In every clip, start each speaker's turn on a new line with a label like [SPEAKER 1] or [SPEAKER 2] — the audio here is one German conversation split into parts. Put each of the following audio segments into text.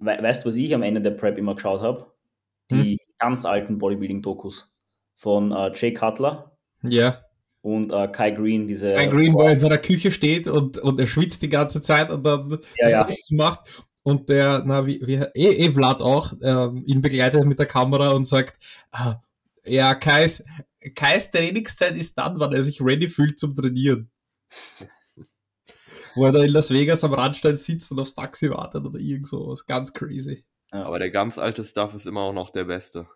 [SPEAKER 1] we weißt du, was ich am Ende der Prep immer geschaut habe? Die hm? ganz alten Bodybuilding-Dokus von äh, Jay Cutler.
[SPEAKER 2] Ja.
[SPEAKER 1] Und äh, Kai Green, diese.
[SPEAKER 2] Kai Green, wo er in seiner Küche steht und, und er schwitzt die ganze Zeit und dann
[SPEAKER 1] ja,
[SPEAKER 2] das ja. macht. Und der, na, wie, wie eh, eh Vlad auch, ähm, ihn begleitet mit der Kamera und sagt, ah, ja, Kais, Kais Trainingszeit ist dann, wann er sich ready fühlt zum Trainieren. Wo er da in Las Vegas am Randstein sitzt und aufs Taxi wartet oder irgend sowas. Ganz crazy.
[SPEAKER 3] Ja. Aber der ganz alte Stuff ist immer auch noch der beste.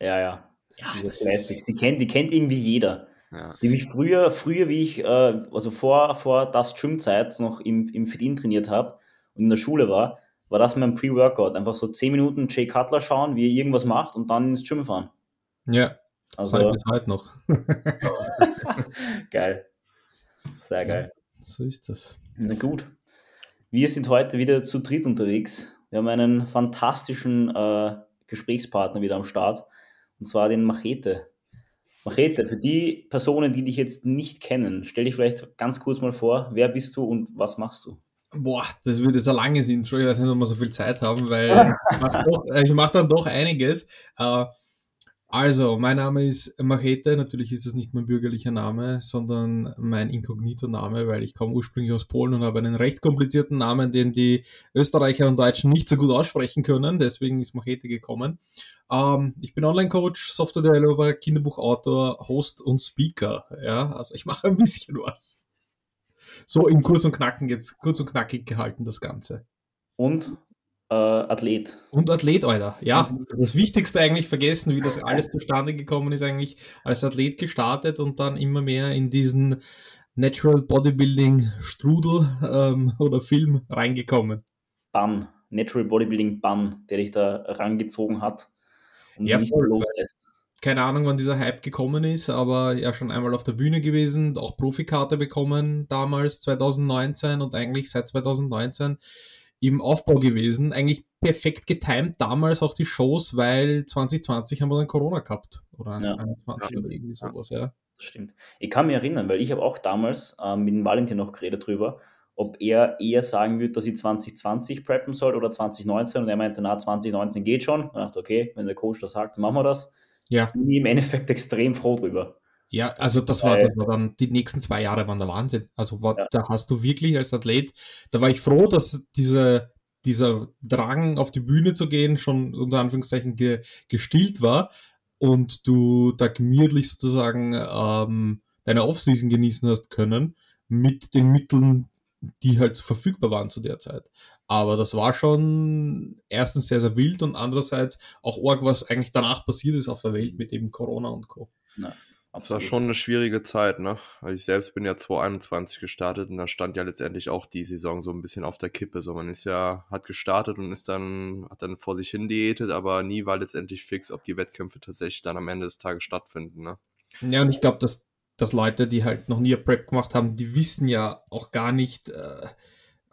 [SPEAKER 1] Ja, ja. ja das ist... die, kennt, die kennt irgendwie jeder. Ja. Die mich früher, früher, wie ich, äh, also vor, vor das Gym-Zeit noch im, im Fit-In trainiert habe und in der Schule war, war das mein Pre-Workout. Einfach so 10 Minuten Jay Cutler schauen, wie er irgendwas macht und dann ins Gym fahren.
[SPEAKER 2] Ja, also halt bis heute noch.
[SPEAKER 1] geil. Sehr geil.
[SPEAKER 2] So ist das.
[SPEAKER 1] Na gut. Wir sind heute wieder zu dritt unterwegs. Wir haben einen fantastischen äh, Gesprächspartner wieder am Start. Und zwar den Machete. Machete, für die Personen, die dich jetzt nicht kennen, stell dich vielleicht ganz kurz mal vor, wer bist du und was machst du?
[SPEAKER 2] Boah, das wird jetzt ein langes Intro. Ich weiß nicht, ob wir so viel Zeit haben, weil ich mache mach dann doch einiges. Uh, also, mein Name ist Machete. Natürlich ist es nicht mein bürgerlicher Name, sondern mein Inkognito-Name, weil ich komme ursprünglich aus Polen und habe einen recht komplizierten Namen, den die Österreicher und Deutschen nicht so gut aussprechen können. Deswegen ist Machete gekommen. Ähm, ich bin Online-Coach, Software-Developer, Kinderbuchautor, Host und Speaker. Ja, also ich mache ein bisschen was. So im Kurz und Knacken jetzt, kurz und knackig gehalten das Ganze.
[SPEAKER 1] Und äh, Athlet.
[SPEAKER 2] Und Athlet, Alter. Ja, das Wichtigste eigentlich vergessen, wie das alles zustande gekommen ist, eigentlich als Athlet gestartet und dann immer mehr in diesen Natural Bodybuilding Strudel ähm, oder Film reingekommen.
[SPEAKER 1] Bann, Natural Bodybuilding Bann, der dich da rangezogen hat
[SPEAKER 2] und ja, voll, loslässt. Keine Ahnung, wann dieser Hype gekommen ist, aber ja schon einmal auf der Bühne gewesen, auch Profikarte bekommen damals 2019 und eigentlich seit 2019 im Aufbau gewesen. Eigentlich perfekt getimt damals auch die Shows, weil 2020 haben wir dann Corona gehabt. Oder ja. 21 ja. oder irgendwie sowas, ja.
[SPEAKER 1] Das stimmt. Ich kann mich erinnern, weil ich habe auch damals äh, mit dem Valentin noch geredet drüber, ob er eher sagen würde, dass ich 2020 preppen soll oder 2019 und er meinte, na, 2019 geht schon. Und ich dachte, okay, wenn der Coach das sagt, dann machen wir das.
[SPEAKER 2] Ja.
[SPEAKER 1] Bin ich im Endeffekt extrem froh drüber.
[SPEAKER 2] Ja, also das war, das war dann, die nächsten zwei Jahre waren der Wahnsinn. Also war, ja. da hast du wirklich als Athlet, da war ich froh, dass diese, dieser Drang auf die Bühne zu gehen schon unter Anführungszeichen ge, gestillt war und du da gemütlich sozusagen ähm, deine Offseason genießen hast können mit den Mitteln, die halt verfügbar waren zu der Zeit. Aber das war schon erstens sehr, sehr wild und andererseits auch arg, was eigentlich danach passiert ist auf der Welt mit eben Corona und Co.
[SPEAKER 3] Ja. Das war schon eine schwierige Zeit, ne? Weil ich selbst bin ja 2021 gestartet und da stand ja letztendlich auch die Saison so ein bisschen auf der Kippe. So, man ist ja, hat gestartet und ist dann, hat dann vor sich hin diätet, aber nie war letztendlich fix, ob die Wettkämpfe tatsächlich dann am Ende des Tages stattfinden, ne?
[SPEAKER 2] Ja, und ich glaube, dass, dass Leute, die halt noch nie Prep gemacht haben, die wissen ja auch gar nicht, äh,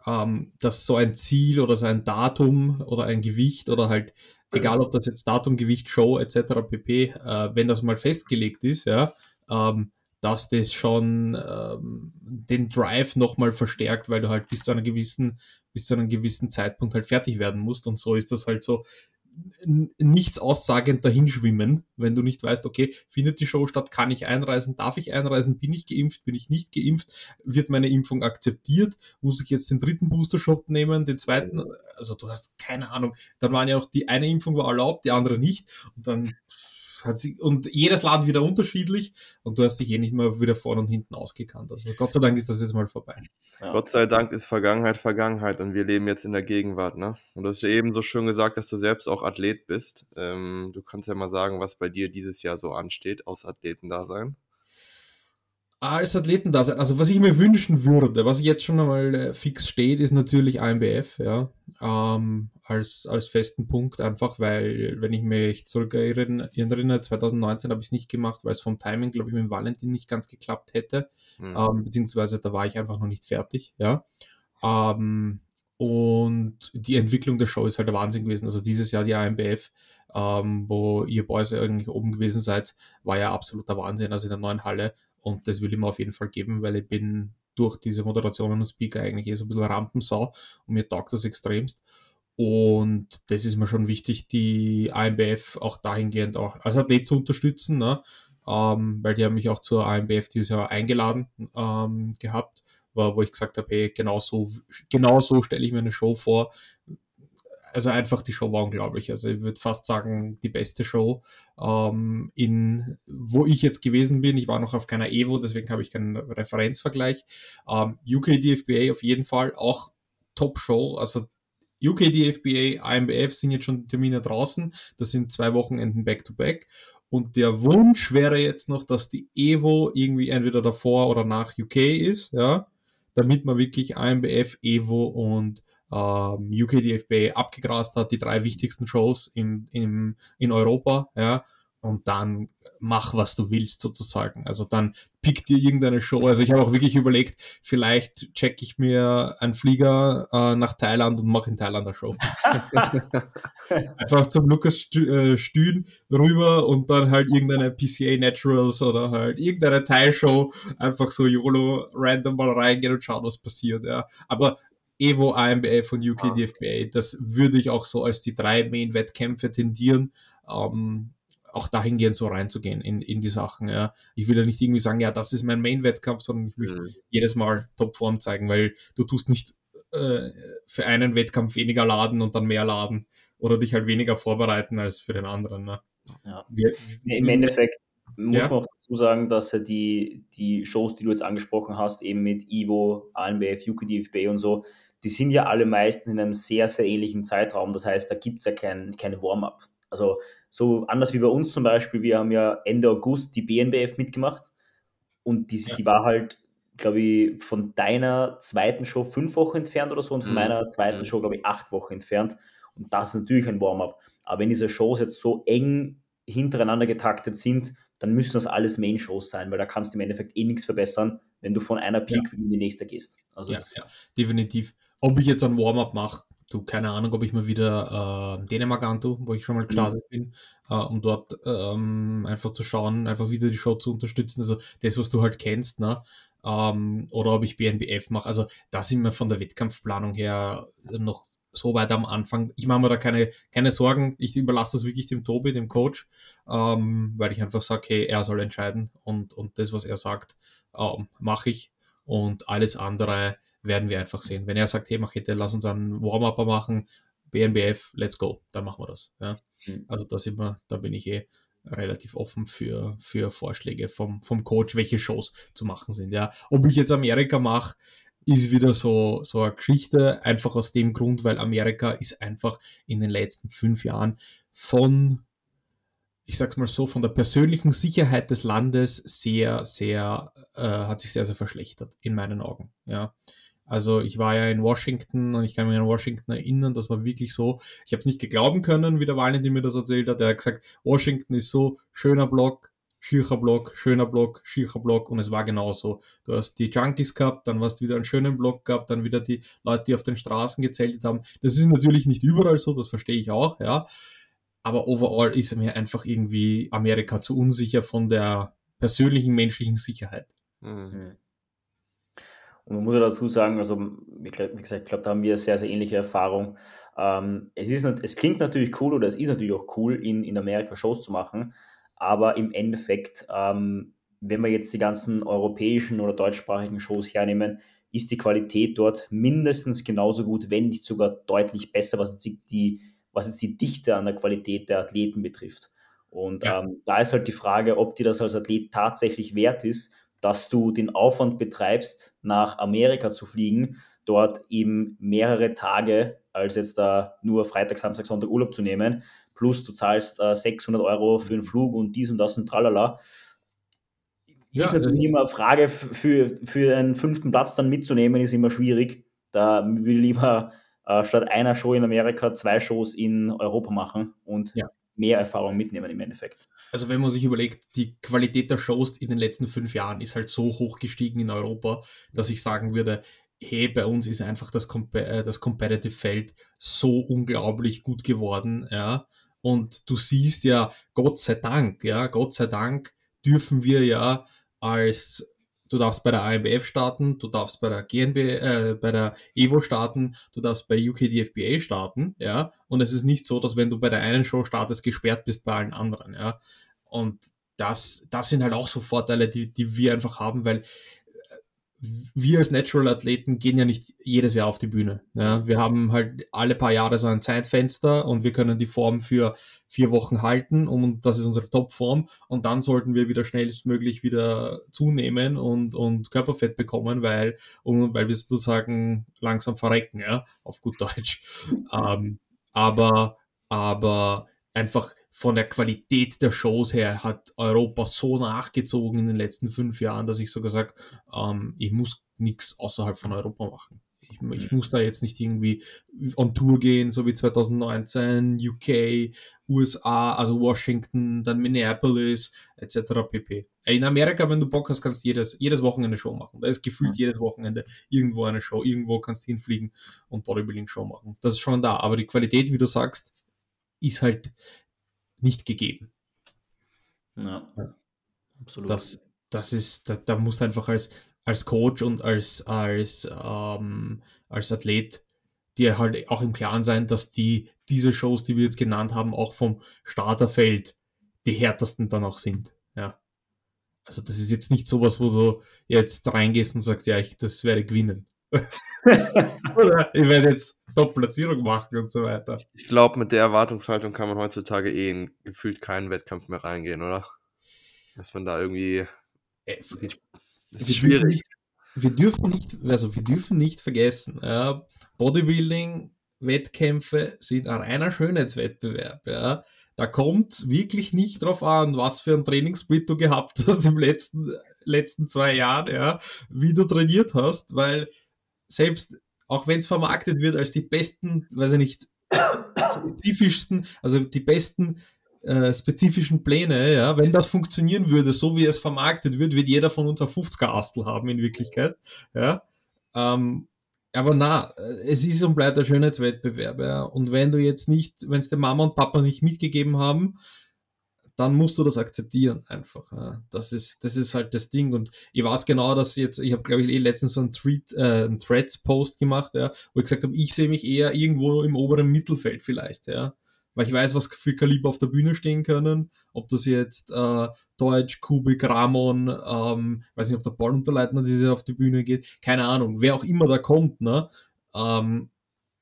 [SPEAKER 2] ähm, dass so ein Ziel oder so ein Datum oder ein Gewicht oder halt egal ob das jetzt Datum, Gewicht, Show etc. pp, äh, wenn das mal festgelegt ist, ja, ähm, dass das schon ähm, den Drive nochmal verstärkt, weil du halt bis zu einer gewissen, bis zu einem gewissen Zeitpunkt halt fertig werden musst. Und so ist das halt so nichts aussagend dahinschwimmen, wenn du nicht weißt, okay, findet die Show statt, kann ich einreisen, darf ich einreisen, bin ich geimpft, bin ich nicht geimpft, wird meine Impfung akzeptiert, muss ich jetzt den dritten Booster-Shot nehmen, den zweiten, also du hast keine Ahnung, dann waren ja auch die eine Impfung war erlaubt, die andere nicht. Und dann hat sie, und jedes Land wieder unterschiedlich und du hast dich eh nicht mehr wieder vorne und hinten ausgekannt. Also Gott sei Dank ist das jetzt mal vorbei.
[SPEAKER 3] Ja. Gott sei Dank ist Vergangenheit Vergangenheit und wir leben jetzt in der Gegenwart. Ne? Und du hast ja eben so schön gesagt, dass du selbst auch Athlet bist. Ähm, du kannst ja mal sagen, was bei dir dieses Jahr so ansteht aus Athletendasein
[SPEAKER 2] als Athleten da sein. Also was ich mir wünschen würde, was jetzt schon einmal äh, fix steht, ist natürlich AMBF, ja, ähm, als, als festen Punkt einfach, weil wenn ich mich zurück erinnere, 2019 habe ich es nicht gemacht, weil es vom Timing, glaube ich, mit Valentin nicht ganz geklappt hätte, mhm. ähm, beziehungsweise da war ich einfach noch nicht fertig, ja. Ähm, und die Entwicklung der Show ist halt der Wahnsinn gewesen. Also dieses Jahr die AMBF, ähm, wo ihr Boys eigentlich oben gewesen seid, war ja absoluter Wahnsinn. Also in der neuen Halle und das will ich mir auf jeden Fall geben, weil ich bin durch diese Moderationen und Speaker eigentlich eh so ein bisschen Rampensau und mir taugt das extremst. Und das ist mir schon wichtig, die AMBF auch dahingehend auch als Athlet zu unterstützen, ne? ähm, weil die haben mich auch zur AMBF dieses Jahr eingeladen ähm, gehabt, wo, ich gesagt habe, hey, genau so, genau so stelle ich mir eine Show vor. Also einfach die Show war unglaublich. Also ich würde fast sagen, die beste Show, ähm, in wo ich jetzt gewesen bin. Ich war noch auf keiner Evo, deswegen habe ich keinen Referenzvergleich. Ähm, UK DFBA auf jeden Fall auch Top-Show. Also UK DFBA, IMBF sind jetzt schon Termine draußen. Das sind zwei Wochenenden back-to-back. Und der Wunsch wäre jetzt noch, dass die Evo irgendwie entweder davor oder nach UK ist, ja, damit man wirklich IMBF, Evo und ähm, UK DFBA abgegrast hat, die drei wichtigsten Shows in, in, in Europa, ja, und dann mach, was du willst, sozusagen. Also dann pick dir irgendeine Show. Also ich habe auch wirklich überlegt, vielleicht check ich mir einen Flieger äh, nach Thailand und mache in Thailand eine Show. Einfach zum Lukas äh, Stühn rüber und dann halt irgendeine PCA Naturals oder halt irgendeine Thai-Show, einfach so YOLO random mal reingehen und schauen, was passiert. Ja. Aber Evo, AMBF und UK DFBA, das würde ich auch so als die drei Main-Wettkämpfe tendieren. Ähm, auch dahingehend so reinzugehen in, in die Sachen. Ja. Ich will ja nicht irgendwie sagen, ja, das ist mein Main-Wettkampf, sondern ich möchte mhm. jedes Mal Topform zeigen, weil du tust nicht äh, für einen Wettkampf weniger laden und dann mehr laden oder dich halt weniger vorbereiten als für den anderen. Ne.
[SPEAKER 1] Ja. Wir, Im Endeffekt muss ja. man auch dazu sagen, dass die, die Shows, die du jetzt angesprochen hast, eben mit Ivo, ANBF, UKDFB und so, die sind ja alle meistens in einem sehr, sehr ähnlichen Zeitraum. Das heißt, da gibt es ja kein, keine Warm-up. Also so anders wie bei uns zum Beispiel, wir haben ja Ende August die BNBF mitgemacht und die, die war halt, glaube ich, von deiner zweiten Show fünf Wochen entfernt oder so und von mhm. meiner zweiten mhm. Show, glaube ich, acht Wochen entfernt. Und das ist natürlich ein Warm-up. Aber wenn diese Shows jetzt so eng hintereinander getaktet sind, dann müssen das alles Main-Shows sein, weil da kannst du im Endeffekt eh nichts verbessern, wenn du von einer Peak ja. in die nächste gehst.
[SPEAKER 2] Also ja, ja, definitiv. Ob ich jetzt ein Warm-up mache, du, keine Ahnung, ob ich mal wieder äh, Dänemark antue, wo ich schon mal gestartet mhm. bin, äh, um dort ähm, einfach zu schauen, einfach wieder die Show zu unterstützen. Also das, was du halt kennst, ne? Ähm, oder ob ich BNBF mache. Also da sind wir von der Wettkampfplanung her noch so weit am Anfang. Ich mache mir da keine, keine Sorgen. Ich überlasse das wirklich dem Tobi, dem Coach, ähm, weil ich einfach sage, hey, er soll entscheiden und, und das, was er sagt, ähm, mache ich. Und alles andere werden wir einfach sehen. Wenn er sagt, hey Machete, lass uns einen Warm-Upper machen, BNBF, let's go, dann machen wir das. Ja. Mhm. Also da sind wir, da bin ich eh relativ offen für, für Vorschläge vom, vom Coach, welche Shows zu machen sind. Ja. Ob ich jetzt Amerika mache, ist wieder so, so eine Geschichte, einfach aus dem Grund, weil Amerika ist einfach in den letzten fünf Jahren von, ich sag's mal so, von der persönlichen Sicherheit des Landes sehr, sehr, äh, hat sich sehr, sehr verschlechtert, in meinen Augen. Ja. Also ich war ja in Washington und ich kann mich an Washington erinnern, das war wirklich so. Ich habe es nicht geglauben können, wie der Valentin mir das erzählt hat. Er hat gesagt, Washington ist so schöner Block, schierer Block, schöner Block, schierer Block und es war genauso. Du hast die Junkies gehabt, dann hast du wieder einen schönen Block gehabt, dann wieder die Leute, die auf den Straßen gezeltet haben. Das ist natürlich nicht überall so, das verstehe ich auch, ja. Aber overall ist mir einfach irgendwie Amerika zu unsicher von der persönlichen menschlichen Sicherheit. Mhm.
[SPEAKER 1] Und man muss ja dazu sagen, also wie gesagt, ich glaube, da haben wir sehr, sehr ähnliche Erfahrung. Ähm, es, ist, es klingt natürlich cool oder es ist natürlich auch cool, in, in Amerika Shows zu machen, aber im Endeffekt, ähm, wenn wir jetzt die ganzen europäischen oder deutschsprachigen Shows hernehmen, ist die Qualität dort mindestens genauso gut, wenn nicht sogar deutlich besser, was jetzt die, was jetzt die Dichte an der Qualität der Athleten betrifft. Und ja. ähm, da ist halt die Frage, ob dir das als Athlet tatsächlich wert ist dass du den Aufwand betreibst, nach Amerika zu fliegen, dort eben mehrere Tage als jetzt da nur Freitag, Samstag, Sonntag Urlaub zu nehmen, plus du zahlst äh, 600 Euro für den Flug und dies und das und tralala. Ja, ist natürlich immer eine Frage, für, für einen fünften Platz dann mitzunehmen, ist immer schwierig. Da würde ich lieber äh, statt einer Show in Amerika zwei Shows in Europa machen und ja. Mehr Erfahrung mitnehmen im Endeffekt
[SPEAKER 2] also wenn man sich überlegt, die Qualität der Shows in den letzten fünf Jahren ist halt so hoch gestiegen in Europa, dass ich sagen würde, hey, bei uns ist einfach das, Comp äh, das Competitive Feld so unglaublich gut geworden, ja. Und du siehst ja, Gott sei Dank, ja, Gott sei Dank dürfen wir ja als du darfst bei der AMBF starten, du darfst bei der GNB, äh, bei der Evo starten, du darfst bei UKDFBA starten, ja. Und es ist nicht so, dass wenn du bei der einen Show startest, gesperrt bist bei allen anderen, ja. Und das, das sind halt auch so Vorteile, die, die wir einfach haben, weil wir als Natural-Athleten gehen ja nicht jedes Jahr auf die Bühne. Ja? Wir haben halt alle paar Jahre so ein Zeitfenster und wir können die Form für vier Wochen halten und das ist unsere Topform und dann sollten wir wieder schnellstmöglich wieder zunehmen und, und Körperfett bekommen, weil, um, weil wir sozusagen langsam verrecken, ja, auf gut Deutsch. ähm, aber, aber einfach von der Qualität der Shows her hat Europa so nachgezogen in den letzten fünf Jahren, dass ich sogar sage, ähm, ich muss nichts außerhalb von Europa machen. Ich, ich, muss da jetzt nicht irgendwie on Tour gehen, so wie 2019, UK, USA, also Washington, dann Minneapolis, etc. pp. In Amerika, wenn du Bock hast, kannst du jedes, jedes Wochenende Show machen. Da ist gefühlt jedes Wochenende irgendwo eine Show. Irgendwo kannst du hinfliegen und Bodybuilding-Show machen. Das ist schon da. Aber die Qualität, wie du sagst, ist halt nicht gegeben.
[SPEAKER 1] Ja,
[SPEAKER 2] absolut. Das, das ist, da, da musst du einfach als, als Coach und als, als, ähm, als Athlet dir halt auch im Klaren sein, dass die, diese Shows, die wir jetzt genannt haben, auch vom Starterfeld die härtesten dann auch sind. Ja. Also das ist jetzt nicht sowas, wo du jetzt reingehst und sagst, ja, ich das werde gewinnen. Oder ich werde jetzt Top-Platzierung machen und so weiter.
[SPEAKER 3] Ich glaube, mit der Erwartungshaltung kann man heutzutage eh in gefühlt keinen Wettkampf mehr reingehen, oder? Dass man da irgendwie.
[SPEAKER 2] Äh, das ist schwierig. Nicht, wir dürfen nicht, also wir dürfen nicht vergessen, ja, Bodybuilding, Wettkämpfe sind ein reiner Schönheitswettbewerb, ja. Da kommt es wirklich nicht drauf an, was für ein Trainingssplit du gehabt hast im letzten, letzten zwei Jahren, ja, wie du trainiert hast, weil selbst auch wenn es vermarktet wird als die besten, weiß ich nicht, spezifischsten, also die besten äh, spezifischen Pläne, ja, wenn das funktionieren würde, so wie es vermarktet wird, wird jeder von uns ein 50er Astel haben in Wirklichkeit, ja. Ähm, aber na, es ist und bleibt ein Schönheitswettbewerb, ja. Und wenn du jetzt nicht, wenn es der Mama und Papa nicht mitgegeben haben, dann musst du das akzeptieren einfach. Ja. Das, ist, das ist halt das Ding. Und ich weiß genau, dass jetzt, ich habe, glaube ich, eh letztens so einen, äh, einen Threads-Post gemacht, ja, wo ich gesagt habe, ich sehe mich eher irgendwo im oberen Mittelfeld vielleicht, ja. Weil ich weiß, was für Kaliber auf der Bühne stehen können. Ob das jetzt äh, Deutsch, Kubik, Ramon, ähm, weiß nicht, ob der Ballunterleitner diese auf die Bühne geht, keine Ahnung, wer auch immer da kommt, ne? Ähm,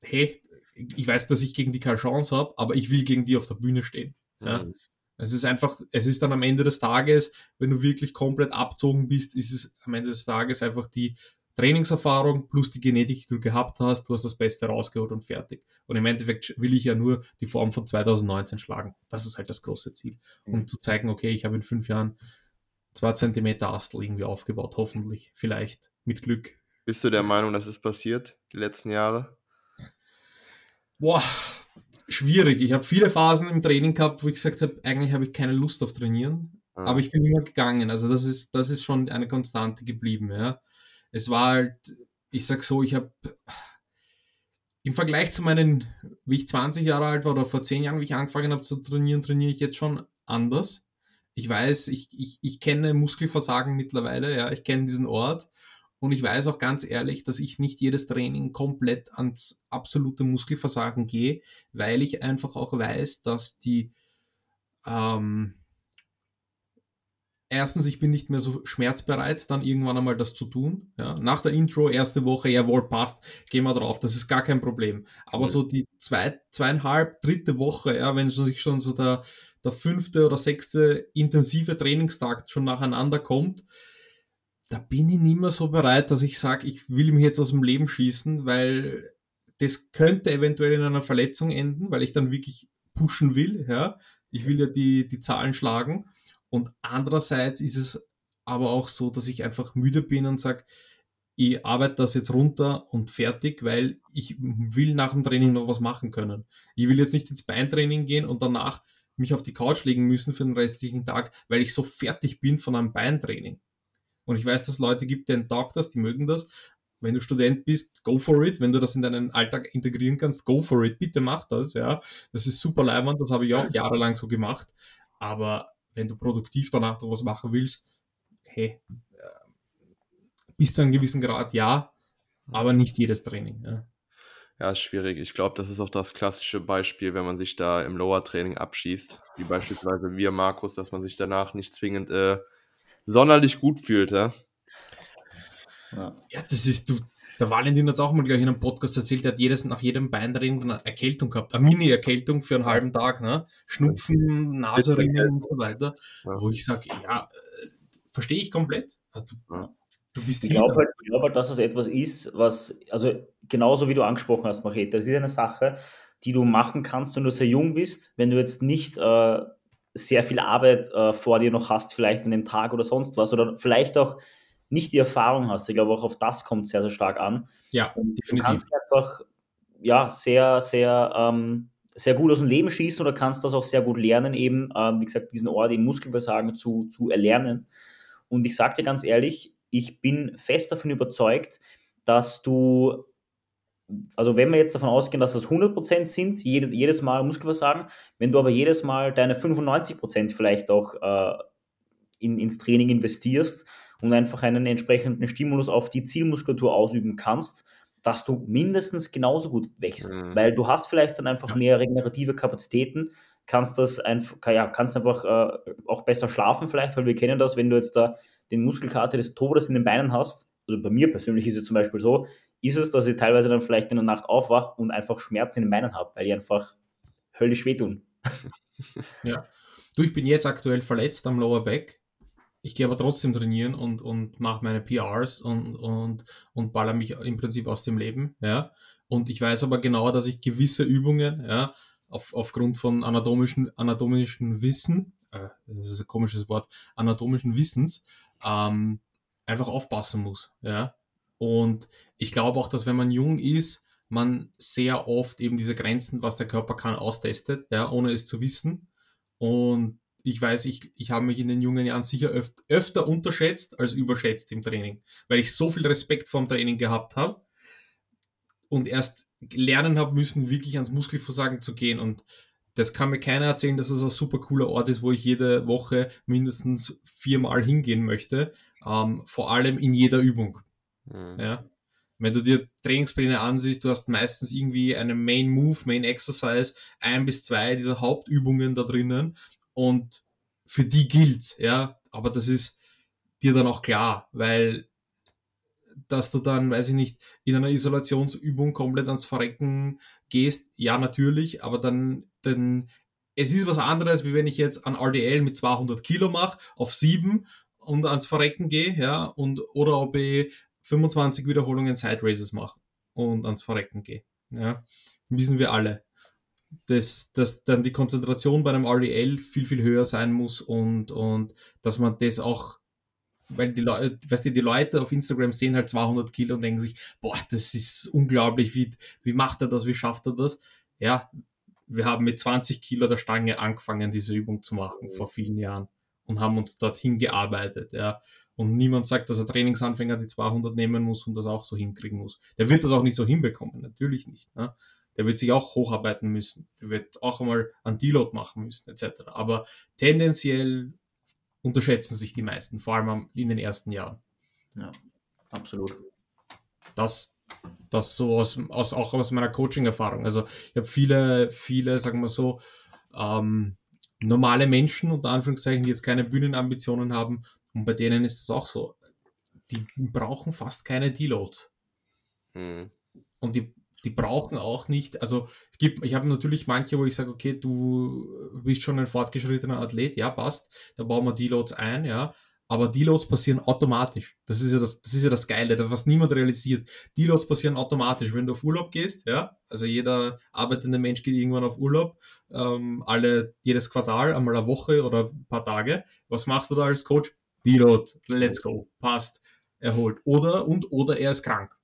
[SPEAKER 2] hey, ich weiß, dass ich gegen die keine Chance habe, aber ich will gegen die auf der Bühne stehen. Ja? Mhm. Es ist einfach, es ist dann am Ende des Tages, wenn du wirklich komplett abzogen bist, ist es am Ende des Tages einfach die Trainingserfahrung plus die Genetik, die du gehabt hast, du hast das Beste rausgeholt und fertig. Und im Endeffekt will ich ja nur die Form von 2019 schlagen. Das ist halt das große Ziel. Mhm. Und zu zeigen, okay, ich habe in fünf Jahren zwei Zentimeter Astel irgendwie aufgebaut, hoffentlich, vielleicht, mit Glück.
[SPEAKER 3] Bist du der Meinung, dass es passiert, die letzten Jahre?
[SPEAKER 2] Boah, schwierig. Ich habe viele Phasen im Training gehabt, wo ich gesagt habe, eigentlich habe ich keine Lust auf Trainieren, ah. aber ich bin immer gegangen. Also das ist, das ist schon eine Konstante geblieben. Ja. Es war halt, ich sag so, ich habe im Vergleich zu meinen, wie ich 20 Jahre alt war oder vor 10 Jahren, wie ich angefangen habe zu trainieren, trainiere ich jetzt schon anders. Ich weiß, ich, ich, ich kenne Muskelversagen mittlerweile, ja, ich kenne diesen Ort und ich weiß auch ganz ehrlich, dass ich nicht jedes Training komplett ans absolute Muskelversagen gehe, weil ich einfach auch weiß, dass die ähm, erstens, ich bin nicht mehr so schmerzbereit, dann irgendwann einmal das zu tun. Ja. Nach der Intro, erste Woche, jawohl, passt, gehen wir drauf, das ist gar kein Problem. Aber so die zwei, zweieinhalb, dritte Woche, ja, wenn sich schon so der, der fünfte oder sechste intensive Trainingstag schon nacheinander kommt, da bin ich nicht mehr so bereit, dass ich sage, ich will mich jetzt aus dem Leben schießen, weil das könnte eventuell in einer Verletzung enden, weil ich dann wirklich pushen will. Ja? Ich will ja die, die Zahlen schlagen. Und andererseits ist es aber auch so, dass ich einfach müde bin und sage, ich arbeite das jetzt runter und fertig, weil ich will nach dem Training noch was machen können. Ich will jetzt nicht ins Beintraining gehen und danach mich auf die Couch legen müssen für den restlichen Tag, weil ich so fertig bin von einem Beintraining. Und ich weiß, dass es Leute gibt, denen taugt das, die mögen das. Wenn du Student bist, go for it. Wenn du das in deinen Alltag integrieren kannst, go for it. Bitte mach das, ja. Das ist super leimend, das habe ich auch jahrelang so gemacht. Aber wenn du produktiv danach noch was machen willst, hey, bis zu einem gewissen Grad ja, aber nicht jedes Training. Ja.
[SPEAKER 3] Ja, ist schwierig. Ich glaube, das ist auch das klassische Beispiel, wenn man sich da im Lower-Training abschießt, wie beispielsweise wir, Markus, dass man sich danach nicht zwingend äh, sonderlich gut fühlt. Ja?
[SPEAKER 2] ja, das ist, du, der Valentin hat es auch mal gleich in einem Podcast erzählt, der hat jedes, nach jedem Beintraining eine Erkältung gehabt, eine Mini-Erkältung für einen halben Tag, ne? Schnupfen, Naserinnen und so weiter, ja. wo ich sage, ja, äh, verstehe ich komplett. Also,
[SPEAKER 1] ja. Du bist ich glaube halt, glaub halt, dass es etwas ist, was, also genauso wie du angesprochen hast, Machete, das ist eine Sache, die du machen kannst, wenn du sehr jung bist, wenn du jetzt nicht äh, sehr viel Arbeit äh, vor dir noch hast, vielleicht an dem Tag oder sonst was, oder vielleicht auch nicht die Erfahrung hast. Ich glaube, auch auf das kommt sehr, sehr stark an.
[SPEAKER 2] Ja,
[SPEAKER 1] Und definitiv. Du kannst einfach ja, sehr, sehr, ähm, sehr gut aus dem Leben schießen oder kannst das auch sehr gut lernen, eben, ähm, wie gesagt, diesen Ort im Muskelversagen zu, zu erlernen. Und ich sage dir ganz ehrlich, ich bin fest davon überzeugt, dass du, also wenn wir jetzt davon ausgehen, dass das 100% sind, jedes, jedes Mal Muskelversagen, wenn du aber jedes Mal deine 95% vielleicht auch äh, in, ins Training investierst und einfach einen entsprechenden Stimulus auf die Zielmuskulatur ausüben kannst, dass du mindestens genauso gut wächst, mhm. weil du hast vielleicht dann einfach mehr regenerative Kapazitäten, kannst das einfach, ja, kannst einfach äh, auch besser schlafen vielleicht, weil wir kennen das, wenn du jetzt da den Muskelkater des Todes in den Beinen hast, also bei mir persönlich ist es zum Beispiel so, ist es, dass ich teilweise dann vielleicht in der Nacht aufwache und einfach Schmerzen in den Beinen habe, weil die einfach höllisch wehtun.
[SPEAKER 2] Ja. Du, ich bin jetzt aktuell verletzt am Lower Back. Ich gehe aber trotzdem trainieren und, und mache meine PRs und, und, und baller mich im Prinzip aus dem Leben. Ja. Und ich weiß aber genau, dass ich gewisse Übungen, ja, auf, aufgrund von anatomischen, anatomischen Wissen, äh, das ist ein komisches Wort, anatomischen Wissens, ähm, einfach aufpassen muss. Ja? Und ich glaube auch, dass wenn man jung ist, man sehr oft eben diese Grenzen, was der Körper kann, austestet, ja, ohne es zu wissen. Und ich weiß, ich, ich habe mich in den jungen Jahren sicher öf öfter unterschätzt als überschätzt im Training, weil ich so viel Respekt vom Training gehabt habe und erst lernen habe müssen, wirklich ans Muskelversagen zu gehen. Und das kann mir keiner erzählen, dass es ein super cooler Ort ist, wo ich jede Woche mindestens viermal hingehen möchte. Ähm, vor allem in jeder Übung. Mhm. Ja. Wenn du dir Trainingspläne ansiehst, du hast meistens irgendwie einen Main Move, Main Exercise, ein bis zwei dieser Hauptübungen da drinnen und für die gilt, ja. Aber das ist dir dann auch klar, weil dass du dann, weiß ich nicht, in einer Isolationsübung komplett ans Verrecken gehst, ja, natürlich, aber dann, dann es ist was anderes, wie wenn ich jetzt an RDL mit 200 Kilo mache, auf 7 und ans Verrecken gehe, ja, und, oder ob ich 25 Wiederholungen Side Races mache und ans Verrecken gehe, ja, wissen wir alle. Dass, dass dann die Konzentration bei einem RDL viel, viel höher sein muss und, und dass man das auch weil die Leute, weißt du, die Leute auf Instagram sehen halt 200 Kilo und denken sich, boah, das ist unglaublich, wie, wie macht er das, wie schafft er das? Ja, wir haben mit 20 Kilo der Stange angefangen, diese Übung zu machen vor vielen Jahren und haben uns dorthin gearbeitet, ja. Und niemand sagt, dass ein Trainingsanfänger die 200 nehmen muss und das auch so hinkriegen muss. Der wird das auch nicht so hinbekommen, natürlich nicht. Ne? Der wird sich auch hocharbeiten müssen. Der wird auch einmal einen Deload machen müssen, etc. Aber tendenziell unterschätzen sich die meisten, vor allem in den ersten Jahren.
[SPEAKER 1] Ja, absolut.
[SPEAKER 2] Das, das so aus, aus auch aus meiner Coaching-Erfahrung. Also ich habe viele, viele, sagen wir so, ähm, normale Menschen, unter Anführungszeichen, die jetzt keine Bühnenambitionen haben, und bei denen ist es auch so. Die brauchen fast keine Deloads. Mhm. Und die die brauchen auch nicht, also es gibt, ich habe natürlich manche, wo ich sage, okay, du bist schon ein fortgeschrittener Athlet, ja, passt, da bauen wir Deloads ein, ja, aber Deloads passieren automatisch. Das ist ja das, das ist ja das Geile, das, was niemand realisiert. Deloads passieren automatisch, wenn du auf Urlaub gehst, ja, also jeder arbeitende Mensch geht irgendwann auf Urlaub, ähm, alle, jedes Quartal, einmal eine Woche oder ein paar Tage. Was machst du da als Coach? Deload, let's go, passt, erholt. Oder, und, oder er ist krank.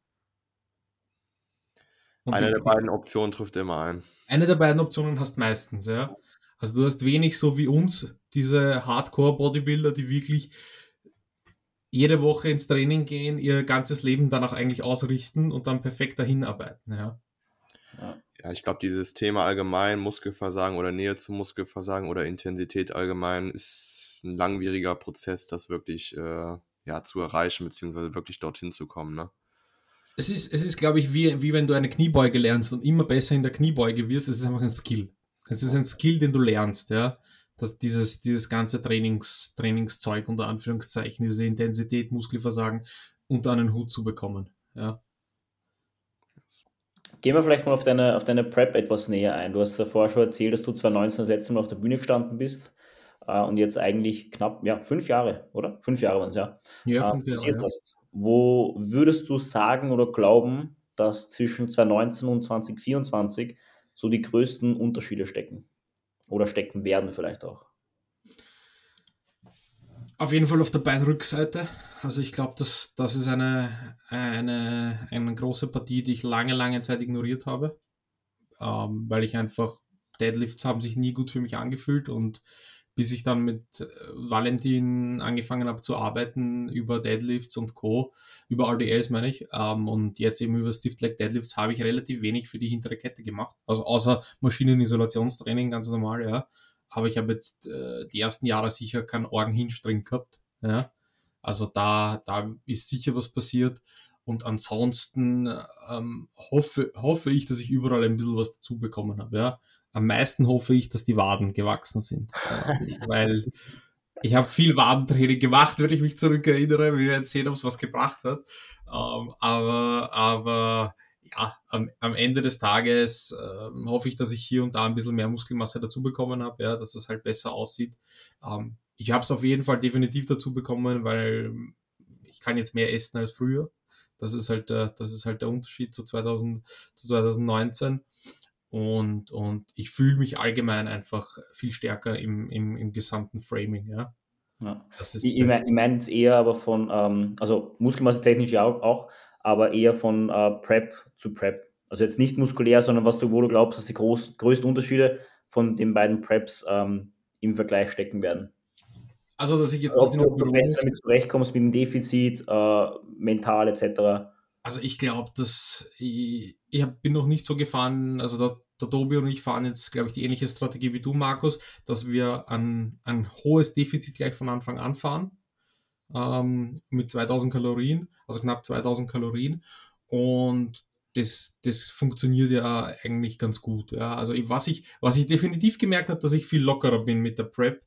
[SPEAKER 3] Und eine der beiden Optionen trifft immer ein.
[SPEAKER 2] Eine der beiden Optionen hast meistens, ja. Also du hast wenig so wie uns, diese Hardcore-Bodybuilder, die wirklich jede Woche ins Training gehen, ihr ganzes Leben danach eigentlich ausrichten und dann perfekt dahin arbeiten, ja.
[SPEAKER 3] Ja, ich glaube, dieses Thema allgemein, Muskelversagen oder Nähe zum Muskelversagen oder Intensität allgemein, ist ein langwieriger Prozess, das wirklich äh, ja, zu erreichen, beziehungsweise wirklich dorthin zu kommen. Ne?
[SPEAKER 2] Es ist, es ist glaube ich, wie, wie wenn du eine Kniebeuge lernst und immer besser in der Kniebeuge wirst. Es ist einfach ein Skill. Es ist ein Skill, den du lernst, ja. Dass dieses, dieses ganze Trainings, Trainingszeug unter Anführungszeichen, diese Intensität, Muskelversagen unter einen Hut zu bekommen. Ja.
[SPEAKER 1] Gehen wir vielleicht mal auf deine, auf deine Prep etwas näher ein. Du hast ja vorher schon erzählt, dass du 2019 das letzte Mal auf der Bühne gestanden bist äh, und jetzt eigentlich knapp, ja, fünf Jahre, oder? Fünf Jahre waren es, ja. Ja, äh, fünf Jahre. Ja. Hast. Wo würdest du sagen oder glauben, dass zwischen 2019 und 2024 so die größten Unterschiede stecken? Oder stecken werden vielleicht auch?
[SPEAKER 2] Auf jeden Fall auf der Beinrückseite. Also ich glaube, das, das ist eine, eine, eine große Partie, die ich lange, lange Zeit ignoriert habe. Ähm, weil ich einfach, Deadlifts haben sich nie gut für mich angefühlt und bis ich dann mit äh, Valentin angefangen habe zu arbeiten über Deadlifts und Co., über RDLs meine ich, ähm, und jetzt eben über Stiff Leg Deadlifts habe ich relativ wenig für die hintere Kette gemacht. Also außer Maschinenisolationstraining, ganz normal, ja. Aber ich habe jetzt äh, die ersten Jahre sicher keinen Orgenhinge drin gehabt, ja. Also da, da ist sicher was passiert. Und ansonsten ähm, hoffe, hoffe ich, dass ich überall ein bisschen was dazu bekommen habe. Ja am meisten hoffe ich, dass die Waden gewachsen sind. weil ich habe viel Wadentraining gemacht, wenn ich mich zurückerinnere. Wir werden sehen, ob es was gebracht hat. Ähm, aber, aber ja, am, am Ende des Tages äh, hoffe ich, dass ich hier und da ein bisschen mehr Muskelmasse dazu bekommen habe, ja, dass es halt besser aussieht. Ähm, ich habe es auf jeden Fall definitiv dazu bekommen, weil ich kann jetzt mehr essen als früher. Das ist halt der, das ist halt der Unterschied zu, 2000, zu 2019. Und, und ich fühle mich allgemein einfach viel stärker im, im, im gesamten Framing, ja.
[SPEAKER 1] ja. Das ist, ich ich meine mein jetzt eher aber von, ähm, also Muskelmasse technisch ja auch, aber eher von äh, Prep zu Prep. Also jetzt nicht muskulär, sondern was du, wo du glaubst, dass die groß, größten Unterschiede von den beiden Preps ähm, im Vergleich stecken werden.
[SPEAKER 2] Also, dass ich jetzt
[SPEAKER 1] Ob nicht du besser damit zurechtkommst mit dem Defizit, äh, mental etc.
[SPEAKER 2] Also ich glaube, dass ich, ich hab, bin noch nicht so gefahren, also der, der Tobi und ich fahren jetzt, glaube ich, die ähnliche Strategie wie du, Markus, dass wir ein, ein hohes Defizit gleich von Anfang an fahren ähm, mit 2000 Kalorien, also knapp 2000 Kalorien und das, das funktioniert ja eigentlich ganz gut. Ja. Also was ich, was ich definitiv gemerkt habe, dass ich viel lockerer bin mit der Prep,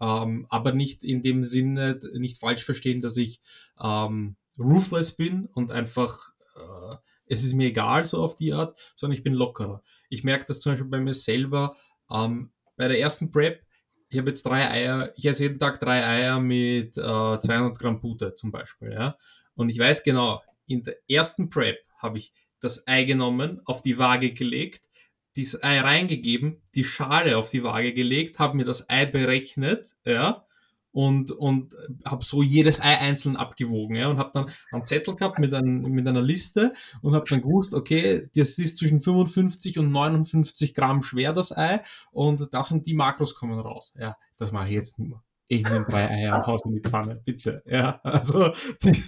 [SPEAKER 2] ähm, aber nicht in dem Sinne, nicht falsch verstehen, dass ich ähm, ruthless bin und einfach, äh, es ist mir egal so auf die Art, sondern ich bin lockerer. Ich merke das zum Beispiel bei mir selber, ähm, bei der ersten Prep, ich habe jetzt drei Eier, ich esse jeden Tag drei Eier mit äh, 200 Gramm Butter zum Beispiel, ja. Und ich weiß genau, in der ersten Prep habe ich das Ei genommen, auf die Waage gelegt, das Ei reingegeben, die Schale auf die Waage gelegt, habe mir das Ei berechnet, ja, und, und habe so jedes Ei einzeln abgewogen ja, und habe dann einen Zettel gehabt mit, ein, mit einer Liste und habe dann gewusst, okay, das ist zwischen 55 und 59 Gramm schwer, das Ei und das und die Makros kommen raus. Ja, das mache ich jetzt nicht mehr. Ich nehme drei Eier und hause in die Pfanne, bitte. Ja, also die,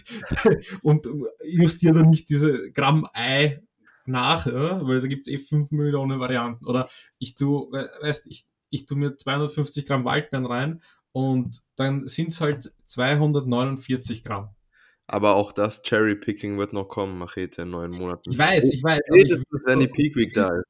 [SPEAKER 2] und justiere dann nicht diese Gramm Ei nach, ja, weil da gibt es eh 5 Millionen Varianten. Oder ich tu, weißt, ich, ich tu mir 250 Gramm Waldbeeren rein und dann sind es halt 249 Gramm.
[SPEAKER 3] Aber auch das Cherry-Picking wird noch kommen, Machete, in neun Monaten.
[SPEAKER 2] Ich weiß, ich weiß.
[SPEAKER 3] Spätestens, wenn die Peak Week da ist.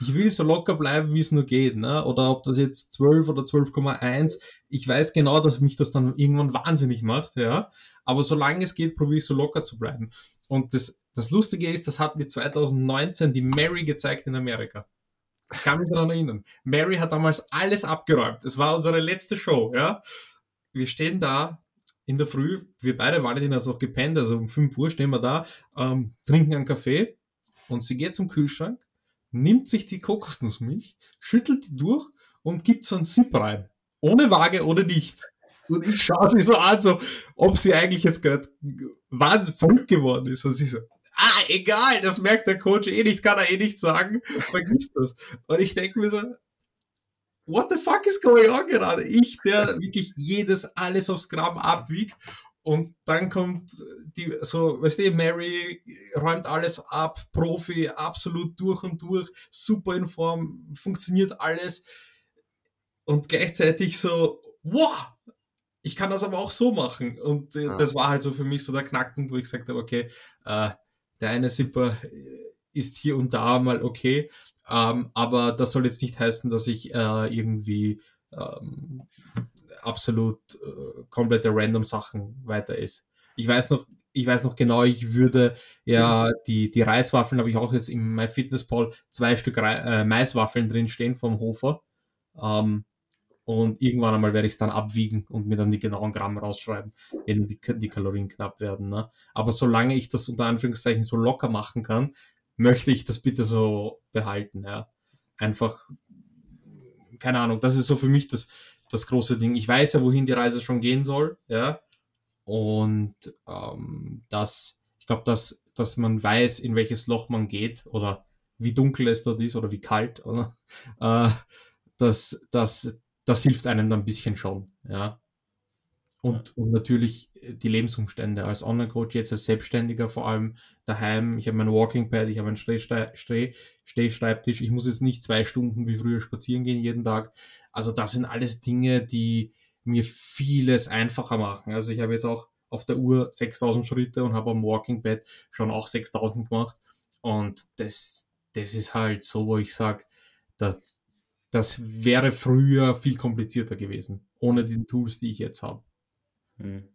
[SPEAKER 2] Ich will so locker bleiben, wie es nur geht, ne? Oder ob das jetzt 12 oder 12,1. Ich weiß genau, dass mich das dann irgendwann wahnsinnig macht, ja. Aber solange es geht, probiere ich so locker zu bleiben. Und das, das Lustige ist, das hat mir 2019 die Mary gezeigt in Amerika. Ich kann mich daran erinnern. Mary hat damals alles abgeräumt. Es war unsere letzte Show, ja. Wir stehen da in der Früh, wir beide waren jetzt noch gepennt, also um 5 Uhr stehen wir da, ähm, trinken einen Kaffee und sie geht zum Kühlschrank, nimmt sich die Kokosnussmilch, schüttelt die durch und gibt so einen Sip rein. Ohne Waage, ohne nichts. Und ich schaue sie so an, so, ob sie eigentlich jetzt gerade verrückt geworden ist. Und sie so, ah, egal, das merkt der Coach eh nicht, kann er eh nicht sagen, vergiss das. Und ich denke mir so, what the fuck is going on gerade? Ich, der wirklich jedes, alles aufs Gramm abwiegt und dann kommt die, so, weißt du, Mary räumt alles ab, Profi, absolut durch und durch, super in Form, funktioniert alles. Und gleichzeitig so, wow, ich kann das aber auch so machen. Und äh, ja. das war halt so für mich so der Knackpunkt, wo ich gesagt habe, okay, äh, der eine Zipper äh, ist hier und da mal okay, ähm, aber das soll jetzt nicht heißen, dass ich äh, irgendwie ähm, absolut äh, komplette random Sachen weiter ist. Ich weiß noch, ich weiß noch genau, ich würde ja die, die Reiswaffeln habe ich auch jetzt in MyFitnessPal zwei Stück Re äh, Maiswaffeln drin stehen vom Hofer. Ähm, und irgendwann einmal werde ich es dann abwiegen und mir dann die genauen Gramm rausschreiben, wenn die, die Kalorien knapp werden. Ne? Aber solange ich das unter Anführungszeichen so locker machen kann, möchte ich das bitte so behalten. Ja? Einfach, keine Ahnung, das ist so für mich das, das große Ding. Ich weiß ja, wohin die Reise schon gehen soll. Ja? Und ähm, das, ich glaube, dass, dass man weiß, in welches Loch man geht oder wie dunkel es dort ist oder wie kalt, oder? Äh, das, das, das hilft einem dann ein bisschen schon, ja. Und, und natürlich äh, die Lebensumstände als Online-Coach, jetzt als Selbstständiger, vor allem daheim. Ich habe mein Walking Pad, ich habe einen Stehschreibtisch. Ich muss jetzt nicht zwei Stunden wie früher spazieren gehen jeden Tag. Also das sind alles Dinge, die mir vieles einfacher machen. Also ich habe jetzt auch auf der Uhr 6000 Schritte und habe am Walking Pad schon auch 6000 gemacht. Und das, das ist halt so, wo ich sage, das wäre früher viel komplizierter gewesen, ohne die Tools, die ich jetzt habe.
[SPEAKER 1] Hm.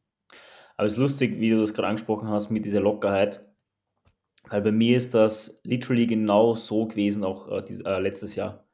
[SPEAKER 1] Aber es ist lustig, wie du das gerade angesprochen hast mit dieser Lockerheit. Weil bei mir ist das literally genau so gewesen, auch äh, dieses, äh, letztes Jahr.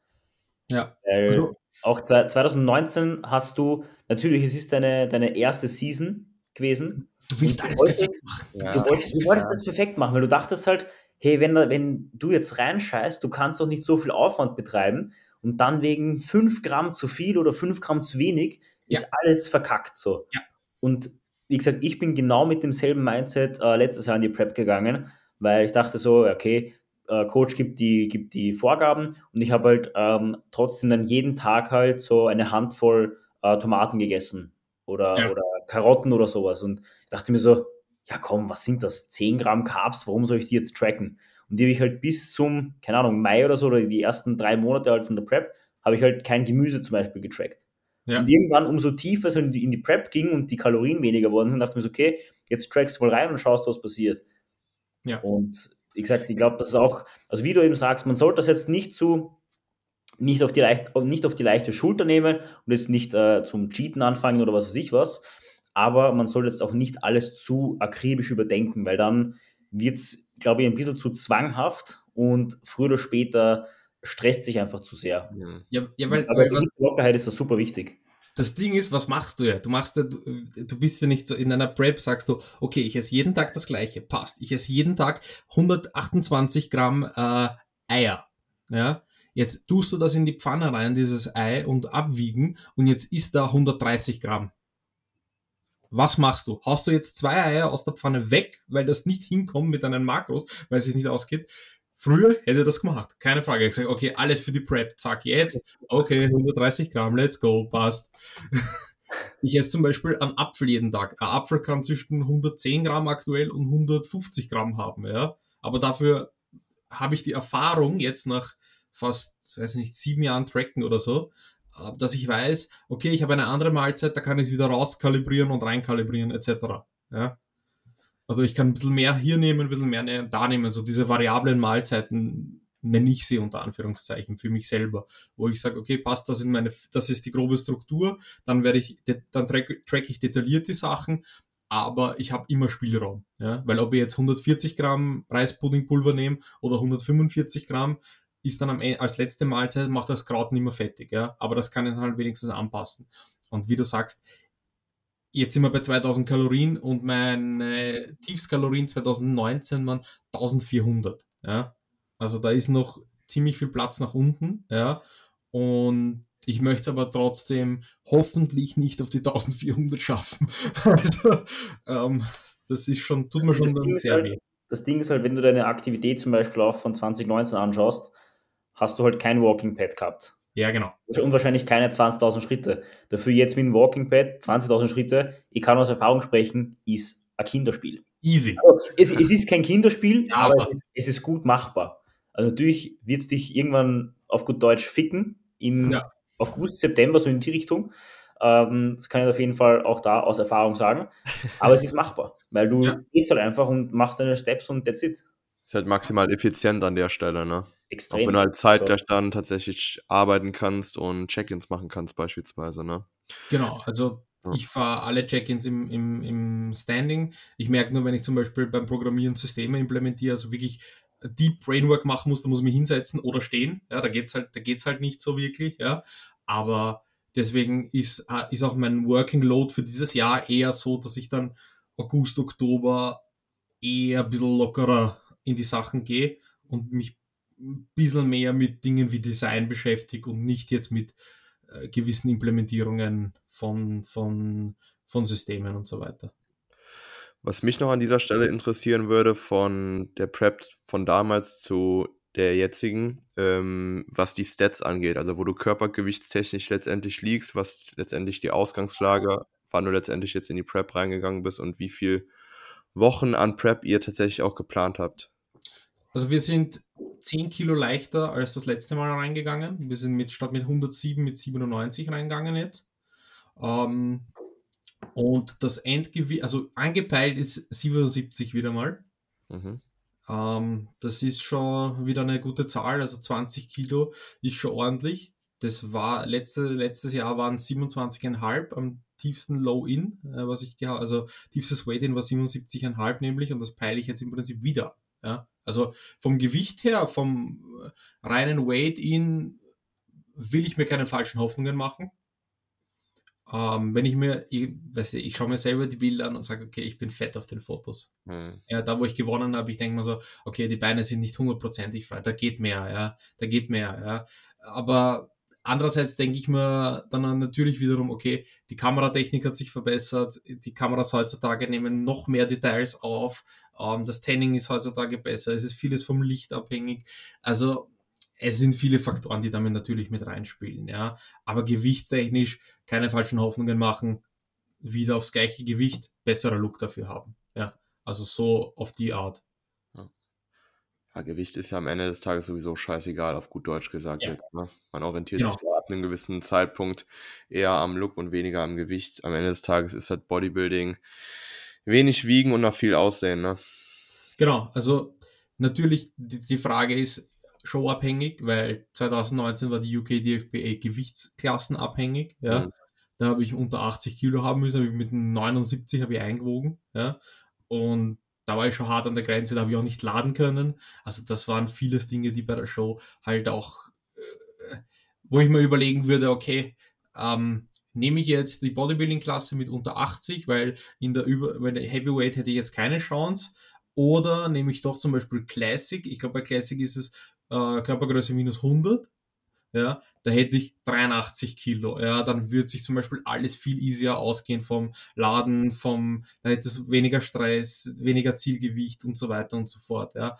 [SPEAKER 2] Ja.
[SPEAKER 1] Weil also, auch 2019 hast du, natürlich, es ist deine, deine erste Season gewesen.
[SPEAKER 2] Du willst alles wolltest, perfekt machen.
[SPEAKER 1] Ja. Du, wolltest, du wolltest das perfekt machen, weil du dachtest halt, hey, wenn, wenn du jetzt reinscheißt, du kannst doch nicht so viel Aufwand betreiben und dann wegen 5 Gramm zu viel oder 5 Gramm zu wenig ist ja. alles verkackt so.
[SPEAKER 2] Ja.
[SPEAKER 1] Und wie gesagt, ich bin genau mit demselben Mindset äh, letztes Jahr in die Prep gegangen, weil ich dachte so, okay, äh, Coach gibt die, gibt die Vorgaben und ich habe halt ähm, trotzdem dann jeden Tag halt so eine Handvoll äh, Tomaten gegessen oder, ja. oder Karotten oder sowas. Und ich dachte mir so, ja komm, was sind das? 10 Gramm Carbs, warum soll ich die jetzt tracken? Und die habe ich halt bis zum, keine Ahnung, Mai oder so, oder die ersten drei Monate halt von der Prep, habe ich halt kein Gemüse zum Beispiel getrackt. Ja. Und irgendwann, umso tiefer es in die, in die Prep ging und die Kalorien weniger worden sind, dachte ich mir so, okay, jetzt trackst du mal rein und schaust, was passiert.
[SPEAKER 2] Ja.
[SPEAKER 1] Und wie gesagt, ich glaube, das ist auch, also wie du eben sagst, man sollte das jetzt nicht zu, nicht auf die, leicht, nicht auf die leichte Schulter nehmen und jetzt nicht äh, zum Cheaten anfangen oder was weiß ich was. Aber man sollte jetzt auch nicht alles zu akribisch überdenken, weil dann wird es, glaube ich, ein bisschen zu zwanghaft und früher oder später stresst sich einfach zu sehr.
[SPEAKER 2] Ja, ja weil,
[SPEAKER 1] aber weil diese Lockerheit ist da super wichtig.
[SPEAKER 2] Das Ding ist, was machst du ja? Du machst ja, du, du, bist ja nicht so in einer Prep, sagst du, okay, ich esse jeden Tag das gleiche, passt. Ich esse jeden Tag 128 Gramm äh, Eier. Ja, jetzt tust du das in die Pfanne rein, dieses Ei, und abwiegen, und jetzt isst da 130 Gramm. Was machst du? Haust du jetzt zwei Eier aus der Pfanne weg, weil das nicht hinkommt mit deinen Makros, weil es sich nicht ausgeht? Früher hätte das gemacht, keine Frage. Ich gesagt, okay, alles für die Prep, zack, jetzt, okay, 130 Gramm, let's go, passt. Ich esse zum Beispiel einen Apfel jeden Tag. Ein Apfel kann zwischen 110 Gramm aktuell und 150 Gramm haben, ja. Aber dafür habe ich die Erfahrung jetzt nach fast, weiß nicht, sieben Jahren Tracken oder so, dass ich weiß, okay, ich habe eine andere Mahlzeit, da kann ich es wieder rauskalibrieren und reinkalibrieren, etc. Ja? Also ich kann ein bisschen mehr hier nehmen, ein bisschen mehr ne, da nehmen. Also diese variablen Mahlzeiten nenne ich sie unter Anführungszeichen für mich selber, wo ich sage, okay, passt das in meine, das ist die grobe Struktur, dann werde ich, dann track, track ich detailliert die Sachen, aber ich habe immer Spielraum, ja, weil ob ich jetzt 140 Gramm Reispuddingpulver nehme oder 145 Gramm, ist dann am Ende, als letzte Mahlzeit, macht das Kraut nicht mehr fettig, ja, aber das kann ich halt wenigstens anpassen. Und wie du sagst, Jetzt sind wir bei 2000 Kalorien und meine Tiefskalorien 2019 waren 1400. Ja? Also da ist noch ziemlich viel Platz nach unten. Ja? Und ich möchte aber trotzdem hoffentlich nicht auf die 1400 schaffen. also, ähm, das ist schon, tut mir schon dann sehr
[SPEAKER 1] halt,
[SPEAKER 2] weh.
[SPEAKER 1] Das Ding ist halt, wenn du deine Aktivität zum Beispiel auch von 2019 anschaust, hast du halt kein Walking Pad gehabt.
[SPEAKER 2] Ja, genau.
[SPEAKER 1] Und wahrscheinlich keine 20.000 Schritte. Dafür jetzt mit dem Walking Pad 20.000 Schritte, ich kann aus Erfahrung sprechen, ist ein Kinderspiel.
[SPEAKER 2] Easy.
[SPEAKER 1] Also, es, es, ist kein Kinderspiel, ja, aber, aber es, ist, es, ist, gut machbar. Also natürlich wird es dich irgendwann auf gut Deutsch ficken im ja. August, September, so in die Richtung. Ähm, das kann ich auf jeden Fall auch da aus Erfahrung sagen. Aber es ist machbar, weil du ja. gehst halt einfach und machst deine Steps und that's it.
[SPEAKER 3] Ist halt maximal effizient an der Stelle, ne? Extrem. Auch wenn du halt Zeit so. dann tatsächlich arbeiten kannst und Check-ins machen kannst, beispielsweise, ne?
[SPEAKER 2] Genau, also ich fahre alle Check-ins im, im, im Standing. Ich merke nur, wenn ich zum Beispiel beim Programmieren Systeme implementiere, also wirklich Deep Brainwork machen muss, da muss ich mich hinsetzen oder stehen. Ja, da geht es halt, halt nicht so wirklich. Ja. Aber deswegen ist, äh, ist auch mein Working Load für dieses Jahr eher so, dass ich dann August, Oktober eher ein bisschen lockerer in die Sachen gehe und mich ein bisschen mehr mit Dingen wie Design beschäftige und nicht jetzt mit äh, gewissen Implementierungen von, von, von Systemen und so weiter.
[SPEAKER 3] Was mich noch an dieser Stelle interessieren würde, von der Prep von damals zu der jetzigen, ähm, was die Stats angeht, also wo du körpergewichtstechnisch letztendlich liegst, was letztendlich die Ausgangslage, wann du letztendlich jetzt in die Prep reingegangen bist und wie viel Wochen an Prep ihr tatsächlich auch geplant habt.
[SPEAKER 2] Also wir sind 10 Kilo leichter als das letzte Mal reingegangen. Wir sind mit, statt mit 107 mit 97 reingegangen jetzt. Ähm, und das Endgewicht, also angepeilt ist 77 wieder mal. Mhm. Ähm, das ist schon wieder eine gute Zahl, also 20 Kilo ist schon ordentlich. Das war letzte, letztes Jahr waren 27,5 am tiefsten Low-In, äh, was ich gehabt also tiefstes Weight-In war 77,5 nämlich und das peile ich jetzt im Prinzip wieder. Ja? Also vom Gewicht her, vom äh, reinen Weight-In will ich mir keine falschen Hoffnungen machen. Ähm, wenn ich mir, ich, weiß nicht, ich schaue mir selber die Bilder an und sage, okay, ich bin fett auf den Fotos. Mhm. Ja, da wo ich gewonnen habe, ich denke mir so, okay, die Beine sind nicht hundertprozentig frei, da geht mehr, ja, da geht mehr, ja. Aber andererseits denke ich mir dann natürlich wiederum, okay, die Kameratechnik hat sich verbessert, die Kameras heutzutage nehmen noch mehr Details auf, ähm, das Tanning ist heutzutage besser, es ist vieles vom Licht abhängig. Also es sind viele Faktoren, die damit natürlich mit reinspielen, ja. Aber gewichtstechnisch keine falschen Hoffnungen machen, wieder aufs gleiche Gewicht, besserer Look dafür haben, ja. Also so auf die Art.
[SPEAKER 3] Ja. ja Gewicht ist ja am Ende des Tages sowieso scheißegal, auf gut Deutsch gesagt ja. jetzt. Ne? Man orientiert genau. sich ab einem gewissen Zeitpunkt eher am Look und weniger am Gewicht. Am Ende des Tages ist halt Bodybuilding wenig wiegen und nach viel aussehen, ne?
[SPEAKER 2] Genau, also natürlich die, die Frage ist, showabhängig, weil 2019 war die UK DFBA gewichtsklassenabhängig. Ja. Mhm. Da habe ich unter 80 Kilo haben müssen, habe ich mit 79 habe ich eingewogen. Ja. Und da war ich schon hart an der Grenze, da habe ich auch nicht laden können. Also das waren vieles Dinge, die bei der Show halt auch, äh, wo ich mir überlegen würde, okay, ähm, nehme ich jetzt die Bodybuilding-Klasse mit unter 80, weil in der, Über weil der Heavyweight hätte ich jetzt keine Chance. Oder nehme ich doch zum Beispiel Classic. Ich glaube, bei Classic ist es äh, Körpergröße minus 100, ja, da hätte ich 83 Kilo, ja, dann würde sich zum Beispiel alles viel easier ausgehen vom Laden, vom, da hätte es weniger Stress, weniger Zielgewicht und so weiter und so fort, ja.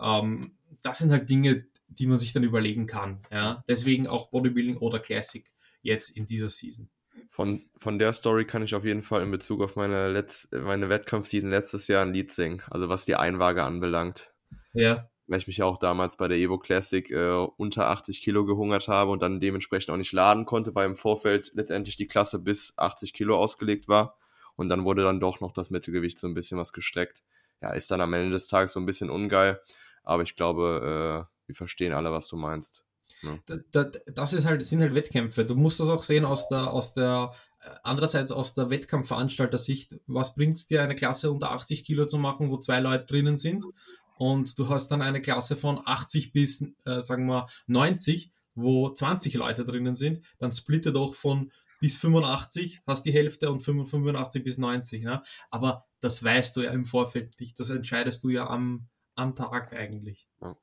[SPEAKER 2] Ähm, das sind halt Dinge, die man sich dann überlegen kann, ja. Deswegen auch Bodybuilding oder Classic jetzt in dieser Season.
[SPEAKER 3] Von, von der Story kann ich auf jeden Fall in Bezug auf meine, Letz-, meine Wettkampfseason letztes Jahr ein Lied singen, also was die Einwaage anbelangt.
[SPEAKER 2] Ja,
[SPEAKER 3] weil ich mich ja auch damals bei der Evo Classic äh, unter 80 Kilo gehungert habe und dann dementsprechend auch nicht laden konnte, weil im Vorfeld letztendlich die Klasse bis 80 Kilo ausgelegt war. Und dann wurde dann doch noch das Mittelgewicht so ein bisschen was gestreckt. Ja, ist dann am Ende des Tages so ein bisschen ungeil. Aber ich glaube, äh, wir verstehen alle, was du meinst.
[SPEAKER 2] Ja. Das, das, das, ist halt, sind halt Wettkämpfe. Du musst das auch sehen aus der, aus der, äh, andererseits aus der Wettkampfveranstalter-Sicht. Was bringt es dir, eine Klasse unter 80 Kilo zu machen, wo zwei Leute drinnen sind? und du hast dann eine Klasse von 80 bis, äh, sagen wir, 90, wo 20 Leute drinnen sind, dann splitte doch von bis 85, hast die Hälfte und 85 bis 90. Ne? Aber das weißt du ja im Vorfeld nicht, das entscheidest du ja am, am Tag eigentlich. Ja.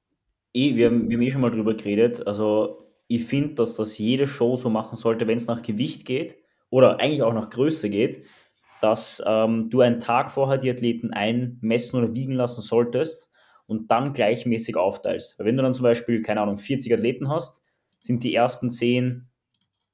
[SPEAKER 1] Eh, wir, haben, wir haben eh schon mal drüber geredet, also ich finde, dass das jede Show so machen sollte, wenn es nach Gewicht geht oder eigentlich auch nach Größe geht, dass ähm, du einen Tag vorher die Athleten einmessen oder wiegen lassen solltest und dann gleichmäßig aufteilst. Weil wenn du dann zum Beispiel, keine Ahnung, 40 Athleten hast, sind die ersten 10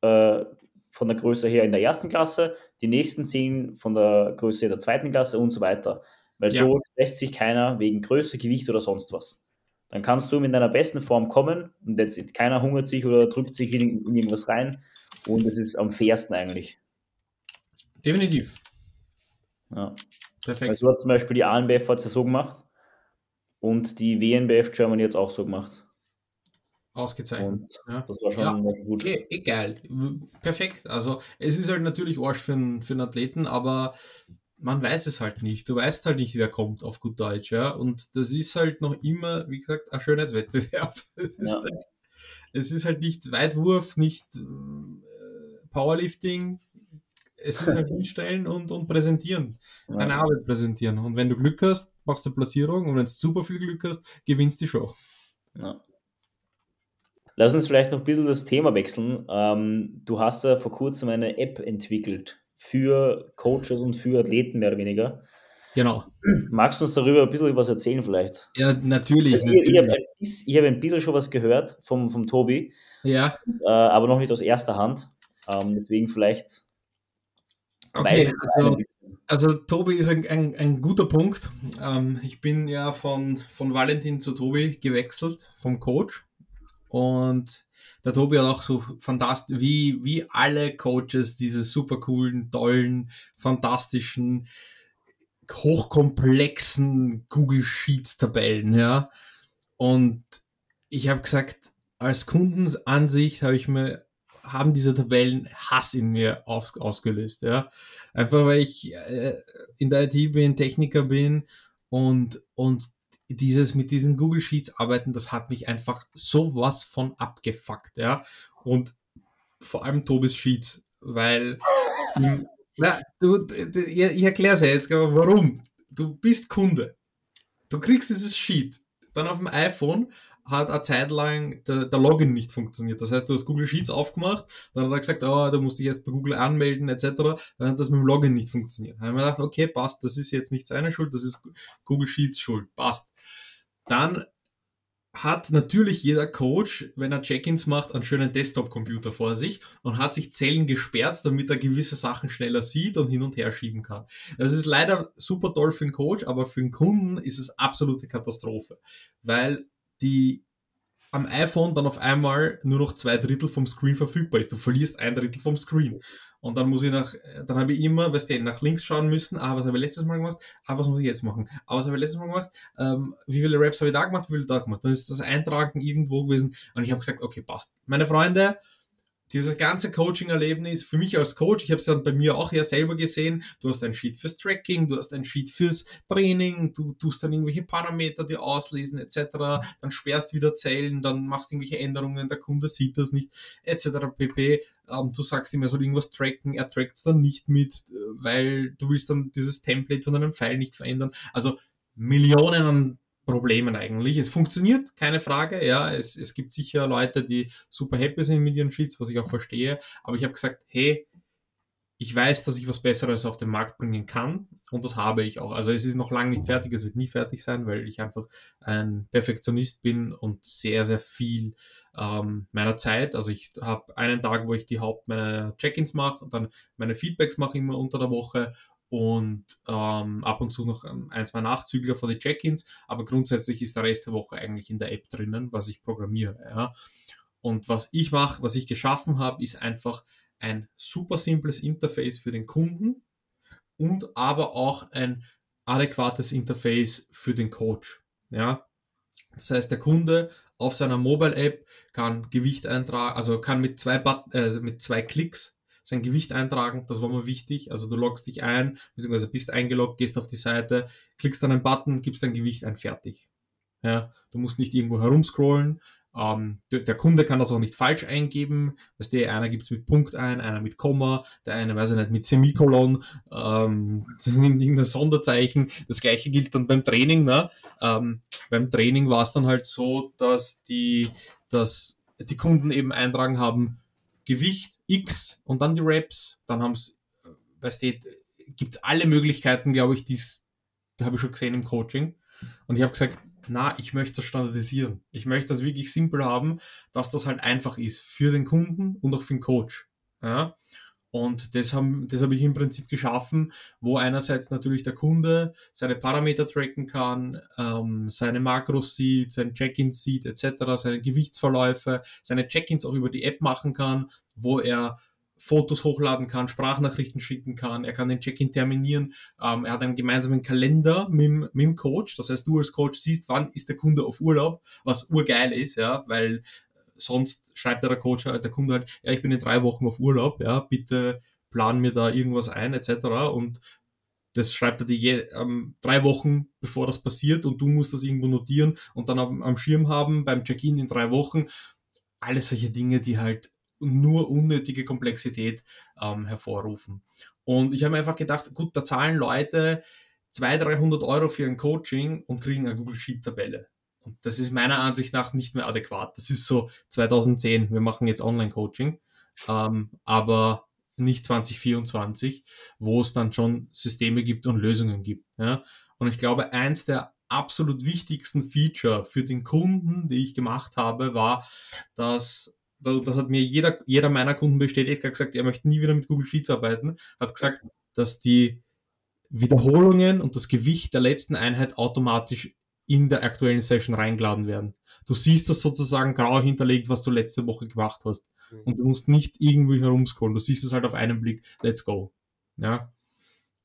[SPEAKER 1] äh, von der Größe her in der ersten Klasse, die nächsten 10 von der Größe der zweiten Klasse und so weiter. Weil ja. so lässt sich keiner wegen Größe, Gewicht oder sonst was. Dann kannst du mit deiner besten Form kommen und jetzt keiner hungert sich oder drückt sich in, in irgendwas rein und es ist am fairsten eigentlich.
[SPEAKER 2] Definitiv.
[SPEAKER 1] Ja. Perfekt. Also hat zum Beispiel die ANBF hat es ja so gemacht und die WNBF Germany jetzt auch so gemacht.
[SPEAKER 2] Ausgezeichnet. Ja. Das war schon ja, gut. Okay, egal. Perfekt. Also es ist halt natürlich Arsch für einen, für einen Athleten, aber man weiß es halt nicht. Du weißt halt nicht, wer kommt auf gut Deutsch, ja. Und das ist halt noch immer, wie gesagt, ein Schönheitswettbewerb. Es ist, ja. halt, es ist halt nicht Weitwurf, nicht äh, Powerlifting. Es ist halt hinstellen und, und präsentieren. Ja. Deine Arbeit präsentieren. Und wenn du Glück hast, machst du Platzierung. Und wenn du super viel Glück hast, gewinnst die Show.
[SPEAKER 1] Ja. Lass uns vielleicht noch ein bisschen das Thema wechseln. Ähm, du hast ja vor kurzem eine App entwickelt für Coaches und für Athleten mehr oder weniger.
[SPEAKER 2] Genau.
[SPEAKER 1] Magst du uns darüber ein bisschen was erzählen vielleicht?
[SPEAKER 2] Ja, natürlich.
[SPEAKER 1] Also ich, ich habe ein, hab ein, bisschen schon was gehört vom, vom Tobi.
[SPEAKER 2] Ja.
[SPEAKER 1] Äh, aber noch nicht aus erster Hand. Ähm, deswegen vielleicht.
[SPEAKER 2] Okay, also, also, Tobi ist ein, ein, ein guter Punkt. Ähm, ich bin ja von, von Valentin zu Tobi gewechselt, vom Coach. Und der Tobi hat auch so fantastisch, wie, wie alle Coaches diese super coolen, tollen, fantastischen, hochkomplexen Google Sheets Tabellen, ja. Und ich habe gesagt, als Kundenansicht habe ich mir haben diese Tabellen Hass in mir aus, ausgelöst, ja. Einfach weil ich äh, in der IT bin, Techniker bin und, und dieses mit diesen Google Sheets arbeiten, das hat mich einfach sowas von abgefuckt, ja. Und vor allem Tobis Sheets, weil na, du, ich erkläre es ja jetzt, aber warum? Du bist Kunde. Du kriegst dieses Sheet. Dann auf dem iPhone hat eine Zeit lang der, der, Login nicht funktioniert. Das heißt, du hast Google Sheets aufgemacht, dann hat er gesagt, oh, da musst du dich erst bei Google anmelden, etc. Dann hat das mit dem Login nicht funktioniert. Dann haben wir gedacht, okay, passt, das ist jetzt nicht seine Schuld, das ist Google Sheets Schuld, passt. Dann hat natürlich jeder Coach, wenn er Check-ins macht, einen schönen Desktop-Computer vor sich und hat sich Zellen gesperrt, damit er gewisse Sachen schneller sieht und hin und her schieben kann. Das ist leider super toll für den Coach, aber für den Kunden ist es absolute Katastrophe, weil die am iPhone dann auf einmal nur noch zwei Drittel vom Screen verfügbar ist. Du verlierst ein Drittel vom Screen. Und dann muss ich nach, dann habe ich immer, weißt du, nach links schauen müssen, ah, was habe ich letztes Mal gemacht, ah, was muss ich jetzt machen, ah, was habe ich letztes Mal gemacht, ähm, wie viele Raps habe ich da gemacht, wie viele da gemacht. Dann ist das Eintragen irgendwo gewesen und ich habe gesagt, okay, passt. Meine Freunde, dieses ganze Coaching-Erlebnis, für mich als Coach, ich habe es dann bei mir auch ja selber gesehen, du hast ein Sheet fürs Tracking, du hast ein Sheet fürs Training, du tust dann irgendwelche Parameter, die auslesen etc., dann sperrst wieder Zellen, dann machst irgendwelche Änderungen, der Kunde sieht das nicht etc. pp. Ähm, du sagst ihm, er soll irgendwas tracken, er trackt es dann nicht mit, weil du willst dann dieses Template von einem Pfeil nicht verändern. Also Millionen an Problemen eigentlich. Es funktioniert, keine Frage. Ja, es, es gibt sicher Leute, die super happy sind mit ihren Sheets, was ich auch verstehe. Aber ich habe gesagt, hey, ich weiß, dass ich was Besseres auf den Markt bringen kann und das habe ich auch. Also es ist noch lange nicht fertig, es wird nie fertig sein, weil ich einfach ein Perfektionist bin und sehr, sehr viel ähm, meiner Zeit. Also ich habe einen Tag, wo ich die Haupt meiner Check-ins mache, dann meine Feedbacks mache immer unter der Woche und ähm, ab und zu noch ein, zwei Nachzügler für die Check-ins, aber grundsätzlich ist der Rest der Woche eigentlich in der App drinnen, was ich programmiere. Ja. Und was ich mache, was ich geschaffen habe, ist einfach ein super simples Interface für den Kunden und aber auch ein adäquates Interface für den Coach. Ja. Das heißt, der Kunde auf seiner Mobile-App kann Gewicht eintragen, also kann mit zwei, But äh, mit zwei Klicks sein Gewicht eintragen, das war mir wichtig. Also du loggst dich ein, beziehungsweise bist eingeloggt, gehst auf die Seite, klickst dann einen Button, gibst dein Gewicht ein, fertig. Ja, du musst nicht irgendwo herumscrollen. Ähm, der, der, Kunde kann das auch nicht falsch eingeben. Weißt du, einer gibt es mit Punkt ein, einer mit Komma, der eine, weiß ich nicht, mit Semikolon. Ähm, das nimmt irgendein Sonderzeichen. Das gleiche gilt dann beim Training. Ne? Ähm, beim Training war es dann halt so, dass die, dass die Kunden eben eintragen haben, Gewicht X und dann die Raps. Dann haben es, weißt du, gibt es alle Möglichkeiten, glaube ich, die habe ich schon gesehen im Coaching. Und ich habe gesagt, na, ich möchte das standardisieren. Ich möchte das wirklich simpel haben, dass das halt einfach ist für den Kunden und auch für den Coach. Ja? Und das, haben, das habe ich im Prinzip geschaffen, wo einerseits natürlich der Kunde seine Parameter tracken kann, ähm, seine Makros sieht, sein Check-ins sieht etc., seine Gewichtsverläufe, seine Check-ins auch über die App machen kann, wo er Fotos hochladen kann, Sprachnachrichten schicken kann, er kann den Check-in terminieren, ähm, er hat einen gemeinsamen Kalender mit, mit dem Coach, das heißt, du als Coach siehst, wann ist der Kunde auf Urlaub, was urgeil ist, ja, weil sonst schreibt der Coach, der Kunde halt, ja, ich bin in drei Wochen auf Urlaub, ja, bitte plan mir da irgendwas ein, etc. Und das schreibt er dir ähm, drei Wochen bevor das passiert und du musst das irgendwo notieren und dann am, am Schirm haben beim Check-in in drei Wochen. Alles solche Dinge, die halt nur unnötige Komplexität ähm, hervorrufen. Und ich habe mir einfach gedacht, gut, da zahlen Leute 200, 300 Euro für ein Coaching und kriegen eine Google Sheet-Tabelle. Das ist meiner Ansicht nach nicht mehr adäquat. Das ist so 2010, wir machen jetzt Online-Coaching, ähm, aber nicht 2024, wo es dann schon Systeme gibt und Lösungen gibt. Ja? Und ich glaube, eins der absolut wichtigsten Feature für den Kunden, die ich gemacht habe, war, dass das hat mir jeder, jeder meiner Kunden bestätigt, hat gesagt, er möchte nie wieder mit Google Sheets arbeiten, hat gesagt, dass die Wiederholungen und das Gewicht der letzten Einheit automatisch in der aktuellen Session reingeladen werden. Du siehst das sozusagen grau hinterlegt, was du letzte Woche gemacht hast. Mhm. Und du musst nicht irgendwie herumscrollen. Du siehst es halt auf einen Blick. Let's go. Ja.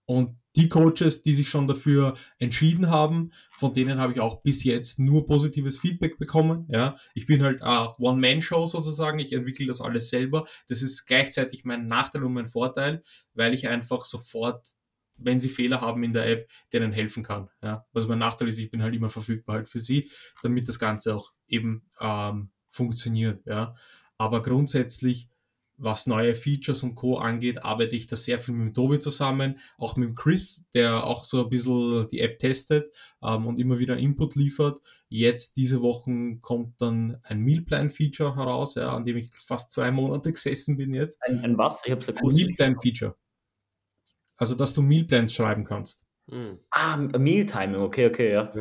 [SPEAKER 2] Und die Coaches, die sich schon dafür entschieden haben, von denen habe ich auch bis jetzt nur positives Feedback bekommen. Ja, ich bin halt eine One-Man-Show sozusagen. Ich entwickle das alles selber. Das ist gleichzeitig mein Nachteil und mein Vorteil, weil ich einfach sofort, wenn sie Fehler haben in der App, denen helfen kann. Ja, was mein Nachteil ist, ich bin halt immer verfügbar halt für sie, damit das Ganze auch eben ähm, funktioniert. Ja, aber grundsätzlich was neue Features und Co. angeht, arbeite ich da sehr viel mit Tobi zusammen, auch mit Chris, der auch so ein bisschen die App testet ähm, und immer wieder Input liefert. Jetzt diese Woche kommt dann ein Mealplan-Feature heraus, ja, an dem ich fast zwei Monate gesessen bin jetzt.
[SPEAKER 1] Ein, ein was? Ich hab's
[SPEAKER 2] ein Mealplan-Feature. Also, dass du Mealplans schreiben kannst.
[SPEAKER 1] Hm. Ah, Mealtiming, okay, okay, ja.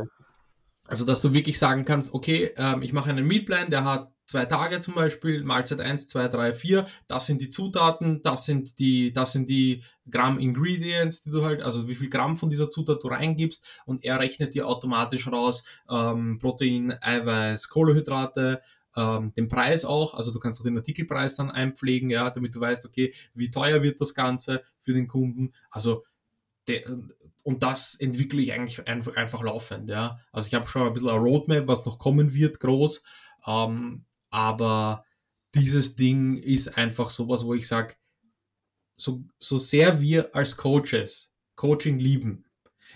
[SPEAKER 2] Also, dass du wirklich sagen kannst, okay, ähm, ich mache einen Mealplan, der hat zwei Tage zum Beispiel, Mahlzeit 1, 2, 3, 4, das sind die Zutaten, das sind die, das sind die Gramm Ingredients, die du halt, also wie viel Gramm von dieser Zutat du reingibst und er rechnet dir automatisch raus ähm, Protein, Eiweiß, Kohlenhydrate, ähm, den Preis auch, also du kannst auch den Artikelpreis dann einpflegen, ja, damit du weißt, okay, wie teuer wird das Ganze für den Kunden, also der, und das entwickle ich eigentlich einfach, einfach laufend, ja. Also ich habe schon ein bisschen eine Roadmap, was noch kommen wird, groß. Ähm, aber dieses Ding ist einfach sowas, wo ich sage, so, so sehr wir als Coaches Coaching lieben,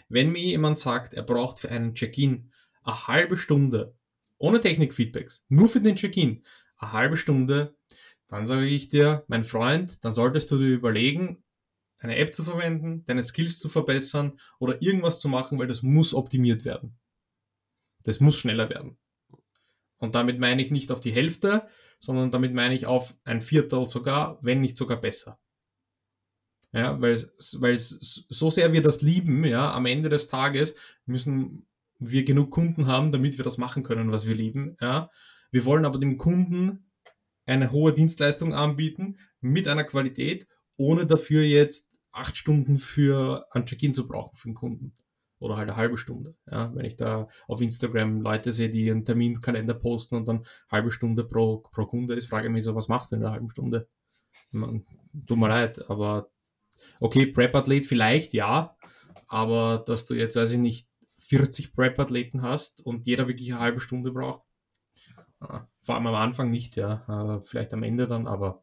[SPEAKER 2] wenn mir jemand sagt, er braucht für einen Check-in eine halbe Stunde, ohne Technikfeedbacks, nur für den Check-in, eine halbe Stunde, dann sage ich dir, mein Freund, dann solltest du dir überlegen, eine App zu verwenden, deine Skills zu verbessern oder irgendwas zu machen, weil das muss optimiert werden. Das muss schneller werden. Und damit meine ich nicht auf die Hälfte, sondern damit meine ich auf ein Viertel sogar, wenn nicht sogar besser. Ja, weil, weil so sehr wir das lieben, ja, am Ende des Tages müssen wir genug Kunden haben, damit wir das machen können, was wir lieben. Ja. Wir wollen aber dem Kunden eine hohe Dienstleistung anbieten mit einer Qualität, ohne dafür jetzt acht Stunden für ein Check-in zu brauchen für den Kunden oder halt eine halbe Stunde. Ja, wenn ich da auf Instagram Leute sehe, die einen Terminkalender posten und dann halbe Stunde pro, pro Kunde ist, frage ich mich so, was machst du in der halben Stunde? Man, tut mir leid, aber okay, Prep-Athlet vielleicht, ja, aber dass du jetzt, weiß ich nicht, 40 Prep-Athleten hast und jeder wirklich eine halbe Stunde braucht, vor allem am Anfang nicht, ja, vielleicht am Ende dann, aber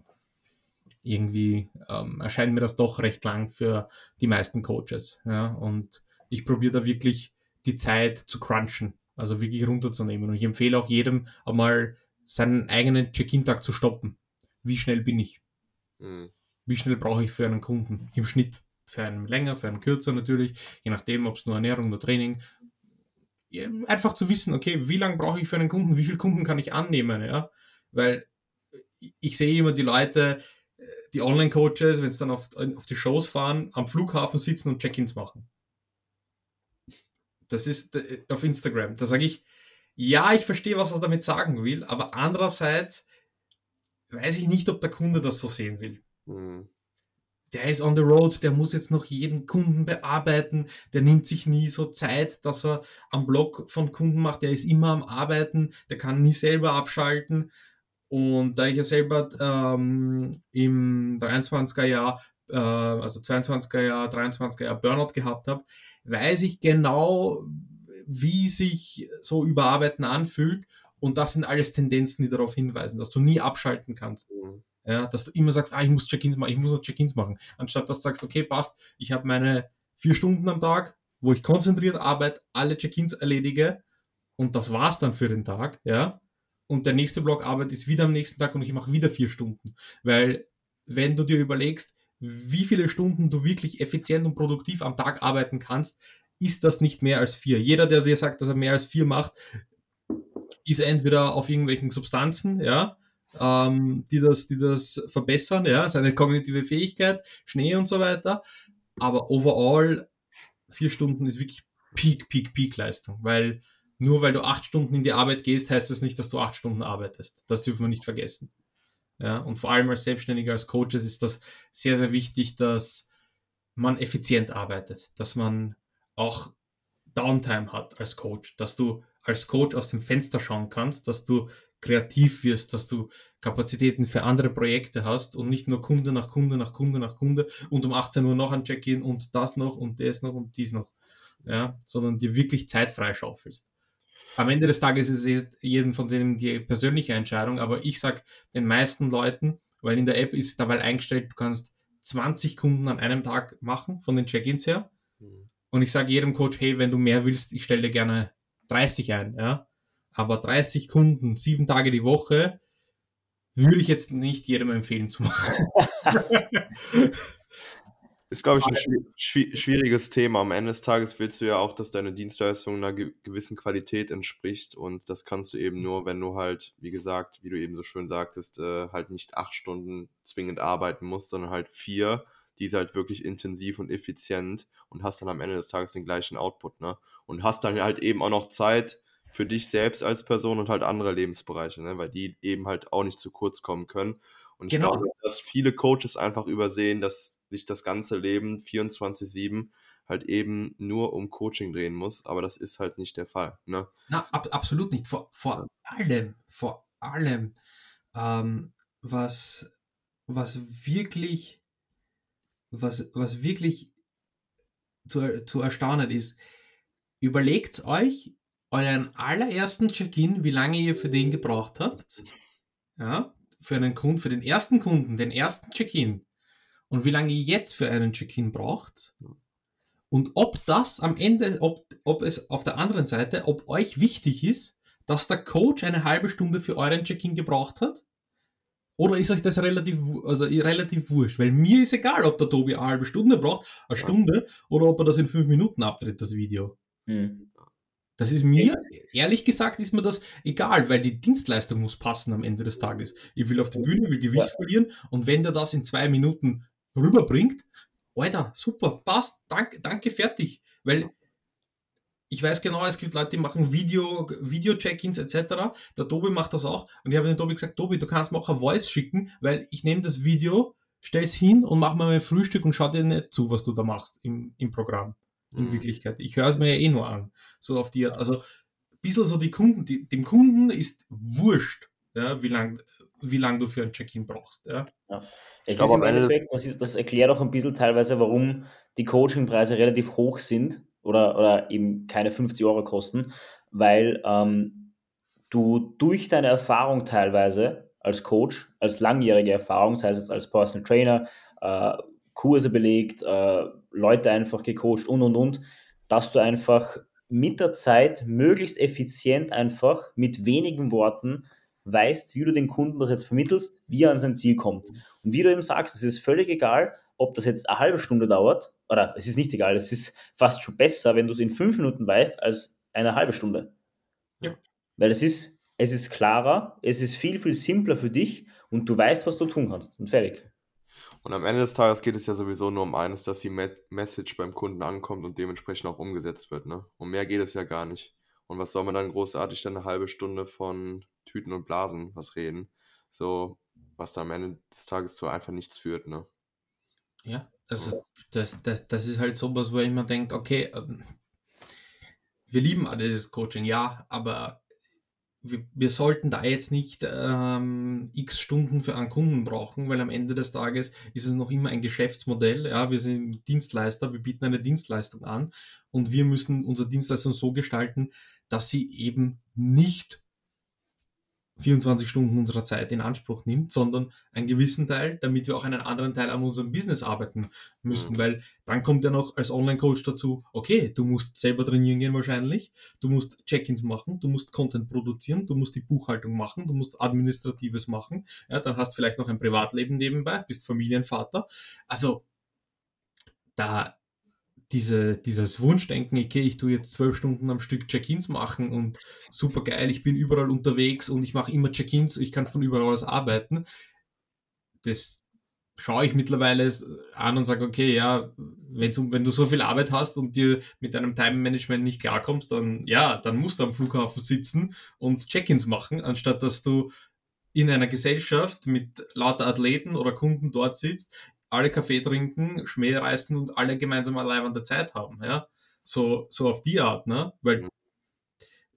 [SPEAKER 2] irgendwie ähm, erscheint mir das doch recht lang für die meisten Coaches. Ja, und ich probiere da wirklich die Zeit zu crunchen, also wirklich runterzunehmen. Und ich empfehle auch jedem einmal seinen eigenen Check-in-Tag zu stoppen. Wie schnell bin ich? Mhm. Wie schnell brauche ich für einen Kunden im Schnitt? Für einen länger, für einen kürzer natürlich, je nachdem, ob es nur Ernährung oder Training. Einfach zu wissen, okay, wie lange brauche ich für einen Kunden, wie viele Kunden kann ich annehmen, ja? Weil ich sehe immer die Leute, die Online-Coaches, wenn sie dann auf, auf die Shows fahren, am Flughafen sitzen und Check-ins machen. Das ist äh, auf Instagram. Da sage ich, ja, ich verstehe, was er damit sagen will, aber andererseits weiß ich nicht, ob der Kunde das so sehen will. Mhm. Der ist on the road, der muss jetzt noch jeden Kunden bearbeiten, der nimmt sich nie so Zeit, dass er am Blog von Kunden macht, der ist immer am Arbeiten, der kann nie selber abschalten. Und da ich ja selber ähm, im im 23er Jahr, äh, also 22er Jahr, 23er Jahr Burnout gehabt habe, weiß ich genau, wie sich so Überarbeiten anfühlt. Und das sind alles Tendenzen, die darauf hinweisen, dass du nie abschalten kannst. Mhm. Ja, dass du immer sagst, ah, ich muss Check-ins machen, ich muss noch Check-ins machen. Anstatt dass du sagst, okay, passt, ich habe meine vier Stunden am Tag, wo ich konzentriert arbeite, alle Check-ins erledige und das war's dann für den Tag, ja. Und der nächste Block Arbeit ist wieder am nächsten Tag und ich mache wieder vier Stunden. Weil, wenn du dir überlegst, wie viele Stunden du wirklich effizient und produktiv am Tag arbeiten kannst, ist das nicht mehr als vier. Jeder, der dir sagt, dass er mehr als vier macht, ist entweder auf irgendwelchen Substanzen, ja, ähm, die, das, die das verbessern, ja, seine kognitive Fähigkeit, Schnee und so weiter. Aber overall, vier Stunden ist wirklich Peak, Peak, Peak-Leistung, weil nur weil du acht Stunden in die Arbeit gehst, heißt das nicht, dass du acht Stunden arbeitest. Das dürfen wir nicht vergessen. Ja, und vor allem als Selbstständiger, als Coaches ist das sehr, sehr wichtig, dass man effizient arbeitet, dass man auch Downtime hat als Coach, dass du als Coach aus dem Fenster schauen kannst, dass du kreativ wirst, dass du Kapazitäten für andere Projekte hast und nicht nur Kunde nach Kunde nach Kunde nach Kunde und um 18 Uhr noch ein Check-in und das noch und das noch und dies noch, ja, sondern dir wirklich Zeit freischaufelst. Am Ende des Tages ist es jedem von denen die persönliche Entscheidung, aber ich sage den meisten Leuten, weil in der App ist dabei eingestellt, du kannst 20 Kunden an einem Tag machen, von den Check-ins her. Mhm. Und ich sage jedem Coach, hey, wenn du mehr willst, ich stelle dir gerne 30 ein, ja. Aber 30 Kunden, sieben Tage die Woche, würde ich jetzt nicht jedem empfehlen zu machen.
[SPEAKER 3] Ist, glaube ich, ein schwieriges Thema. Am Ende des Tages willst du ja auch, dass deine Dienstleistung einer gewissen Qualität entspricht. Und das kannst du eben nur, wenn du halt, wie gesagt, wie du eben so schön sagtest, äh, halt nicht acht Stunden zwingend arbeiten musst, sondern halt vier, die ist halt wirklich intensiv und effizient und hast dann am Ende des Tages den gleichen Output, ne? Und hast dann halt eben auch noch Zeit für dich selbst als Person und halt andere Lebensbereiche, ne? Weil die eben halt auch nicht zu kurz kommen können. Und genau. ich glaube, dass viele Coaches einfach übersehen, dass sich das ganze Leben 24-7 halt eben nur um Coaching drehen muss, aber das ist halt nicht der Fall. Ne?
[SPEAKER 2] Na, ab, absolut nicht. Vor, vor allem, vor allem, ähm, was, was wirklich, was, was wirklich zu, zu erstaunen ist, überlegt euch euren allerersten Check-in, wie lange ihr für den gebraucht habt. Ja, für einen Kunden, für den ersten Kunden, den ersten Check-in und wie lange ihr jetzt für einen Check-in braucht und ob das am Ende, ob, ob es auf der anderen Seite, ob euch wichtig ist, dass der Coach eine halbe Stunde für euren Check-in gebraucht hat? Oder ist euch das relativ, also relativ wurscht? Weil mir ist egal, ob der Tobi eine halbe Stunde braucht, eine Stunde, oder ob er das in fünf Minuten abtritt, das Video. Hm. Das ist mir, ehrlich gesagt, ist mir das egal, weil die Dienstleistung muss passen am Ende des Tages. Ich will auf die Bühne, will Gewicht ja. verlieren und wenn der das in zwei Minuten rüberbringt, Alter, super, passt, danke, danke, fertig. Weil ich weiß genau, es gibt Leute, die machen Video, Video-Check-ins etc. Der Tobi macht das auch. Und ich habe den Tobi gesagt, Tobi, du kannst mir auch ein Voice schicken, weil ich nehme das Video, stelle es hin und mache mir mein Frühstück und schau dir nicht zu, was du da machst im, im Programm. In mhm. Wirklichkeit. Ich höre es mir ja eh nur an. So auf die, also ein bisschen so die Kunden, die, dem Kunden ist wurscht, ja, wie lange wie lang du für ein Check-in brauchst. Ja. ja.
[SPEAKER 1] Es ist im Endeffekt, das, ist, das erklärt auch ein bisschen teilweise, warum die Coachingpreise relativ hoch sind oder, oder eben keine 50 Euro kosten, weil ähm, du durch deine Erfahrung teilweise als Coach, als langjährige Erfahrung, sei es jetzt als Personal Trainer, äh, Kurse belegt, äh, Leute einfach gecoacht und und und, dass du einfach mit der Zeit möglichst effizient einfach mit wenigen Worten weißt, wie du den Kunden das jetzt vermittelst, wie er an sein Ziel kommt. Und wie du eben sagst, es ist völlig egal, ob das jetzt eine halbe Stunde dauert, oder es ist nicht egal, es ist fast schon besser, wenn du es in fünf Minuten weißt, als eine halbe Stunde. Ja. Weil es ist, es ist klarer, es ist viel, viel simpler für dich und du weißt, was du tun kannst. Und fertig.
[SPEAKER 3] Und am Ende des Tages geht es ja sowieso nur um eines, dass die Message beim Kunden ankommt und dementsprechend auch umgesetzt wird. Ne? Um mehr geht es ja gar nicht. Und was soll man dann großartig dann eine halbe Stunde von Tüten und Blasen was reden? So, was da am Ende des Tages zu einfach nichts führt, ne?
[SPEAKER 2] Ja, also das, das, das ist halt sowas, wo ich mir denke, okay, ähm, wir lieben alle dieses Coaching, ja, aber wir, sollten da jetzt nicht ähm, x Stunden für einen Kunden brauchen, weil am Ende des Tages ist es noch immer ein Geschäftsmodell. Ja, wir sind Dienstleister, wir bieten eine Dienstleistung an und wir müssen unsere Dienstleistung so gestalten, dass sie eben nicht 24 Stunden unserer Zeit in Anspruch nimmt, sondern einen gewissen Teil, damit wir auch einen anderen Teil an unserem Business arbeiten müssen, mhm. weil dann kommt ja noch als Online-Coach dazu, okay, du musst selber trainieren gehen wahrscheinlich, du musst Check-ins machen, du musst Content produzieren, du musst die Buchhaltung machen, du musst Administratives machen, ja, dann hast vielleicht noch ein Privatleben nebenbei, bist Familienvater, also da diese, dieses Wunschdenken, okay, ich tue jetzt zwölf Stunden am Stück Check-ins machen und super geil, ich bin überall unterwegs und ich mache immer Check-ins, ich kann von überall aus arbeiten, das schaue ich mittlerweile an und sage, okay, ja, wenn's, wenn du so viel Arbeit hast und dir mit deinem Time-Management nicht klarkommst, dann ja, dann musst du am Flughafen sitzen und Check-ins machen, anstatt dass du in einer Gesellschaft mit lauter Athleten oder Kunden dort sitzt, alle Kaffee trinken, Schmäh reißen und alle gemeinsam allein an der Zeit haben. Ja? So, so auf die Art, ne? Weil mhm.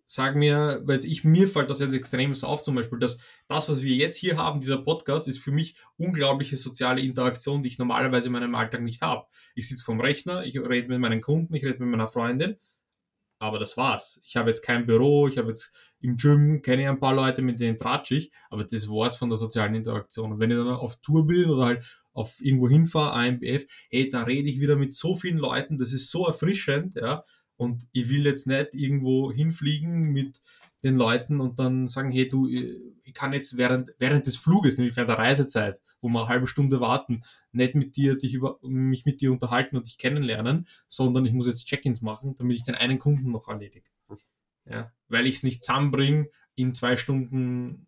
[SPEAKER 2] sag mir, weil ich, mir fällt das jetzt extrem auf, zum Beispiel, dass das, was wir jetzt hier haben, dieser Podcast, ist für mich unglaubliche soziale Interaktion, die ich normalerweise in meinem Alltag nicht habe. Ich sitze vorm Rechner, ich rede mit meinen Kunden, ich rede mit meiner Freundin, aber das war's. Ich habe jetzt kein Büro, ich habe jetzt im Gym, kenne ich ein paar Leute, mit denen tratsch ich, aber das war's von der sozialen Interaktion. Und wenn ich dann auf Tour bin oder halt auf irgendwo hinfahre, AMBF, hey, da rede ich wieder mit so vielen Leuten, das ist so erfrischend, ja. Und ich will jetzt nicht irgendwo hinfliegen mit den Leuten und dann sagen, hey, du, ich kann jetzt während, während des Fluges, nämlich während der Reisezeit, wo wir eine halbe Stunde warten, nicht mit dir, dich über, mich mit dir unterhalten und dich kennenlernen, sondern ich muss jetzt Check-ins machen, damit ich den einen Kunden noch erledige. Ja, weil ich es nicht zusammenbringe, in zwei Stunden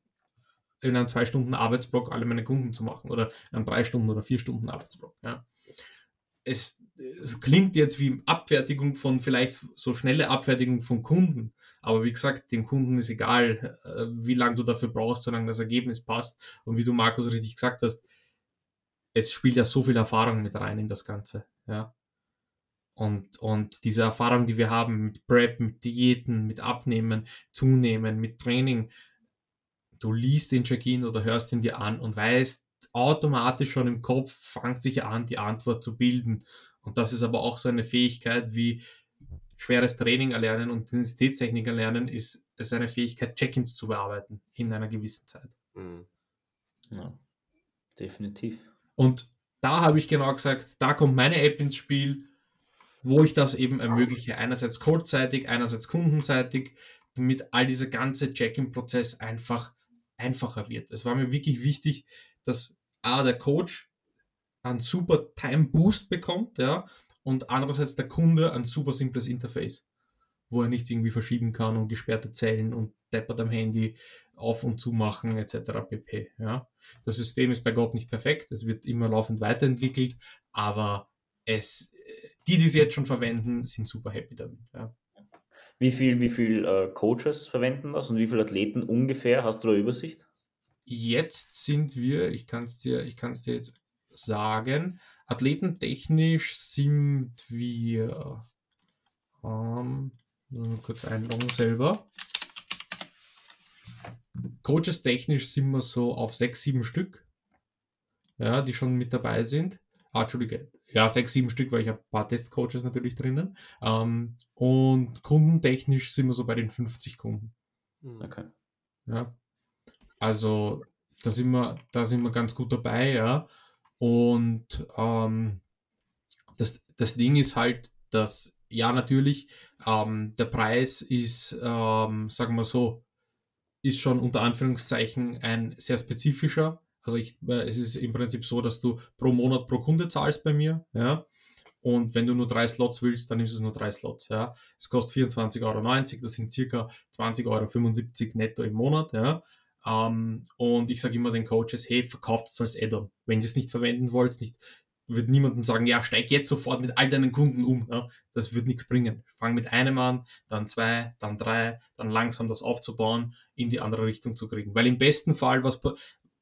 [SPEAKER 2] in einem zwei Stunden Arbeitsblock alle meine Kunden zu machen oder in einem drei Stunden oder vier Stunden Arbeitsblock. Ja. Es, es, klingt jetzt wie Abfertigung von vielleicht so schnelle Abfertigung von Kunden, aber wie gesagt, dem Kunden ist egal, äh, wie lange du dafür brauchst, solange das Ergebnis passt. Und wie du Markus richtig gesagt hast, es spielt ja so viel Erfahrung mit rein in das Ganze. Ja. Und, und diese Erfahrung, die wir haben mit Prep, mit Diäten, mit Abnehmen, Zunehmen, mit Training, du liest den Check-in oder hörst ihn dir an und weißt automatisch schon im Kopf, fängt sich an, die Antwort zu bilden. Und das ist aber auch so eine Fähigkeit wie schweres Training erlernen und Intensitätstechnik erlernen, ist es eine Fähigkeit, Check-ins zu bearbeiten in einer gewissen Zeit. Mhm.
[SPEAKER 1] Ja, definitiv.
[SPEAKER 2] Und da habe ich genau gesagt, da kommt meine App ins Spiel, wo ich das eben ermögliche. Einerseits codeseitig, einerseits kundenseitig, damit all dieser ganze Check-in-Prozess einfach einfacher wird. Es war mir wirklich wichtig, dass A, der Coach einen super Time Boost bekommt, ja, und andererseits der Kunde ein super simples Interface, wo er nichts irgendwie verschieben kann und gesperrte Zellen und deppert am Handy auf und zu machen etc. pp. Ja. Das System ist bei Gott nicht perfekt, es wird immer laufend weiterentwickelt, aber es, die, die es jetzt schon verwenden, sind super happy damit. Ja.
[SPEAKER 1] Wie viel, wie viel äh, Coaches verwenden das und wie viele Athleten ungefähr? Hast du da Übersicht?
[SPEAKER 2] Jetzt sind wir, ich kann es dir, dir jetzt sagen, athletentechnisch sind wir ähm, kurz einloggen selber. Coaches technisch sind wir so auf sechs, sieben Stück, ja, die schon mit dabei sind. Ah, Entschuldige, ja, sechs, sieben Stück, weil ich habe ein paar Testcoaches natürlich drinnen. Ähm, und kundentechnisch sind wir so bei den 50 Kunden.
[SPEAKER 1] Hm. Okay.
[SPEAKER 2] Ja. Also da sind wir, da sind wir ganz gut dabei, ja. Und ähm, das, das Ding ist halt, dass ja natürlich ähm, der Preis ist, ähm, sagen wir so, ist schon unter Anführungszeichen ein sehr spezifischer. Also ich, äh, es ist im Prinzip so, dass du pro Monat pro Kunde zahlst bei mir, ja. Und wenn du nur drei Slots willst, dann nimmst du nur drei Slots, ja. Es kostet 24,90 Euro, das sind circa 20,75 Euro netto im Monat, ja. Um, und ich sage immer den Coaches, hey, verkauft es als Add-on. Wenn ihr es nicht verwenden wollt, nicht, wird niemandem sagen, ja, steig jetzt sofort mit all deinen Kunden um. Ja, das wird nichts bringen. Fang mit einem an, dann zwei, dann drei, dann langsam das aufzubauen, in die andere Richtung zu kriegen. Weil im besten Fall, was,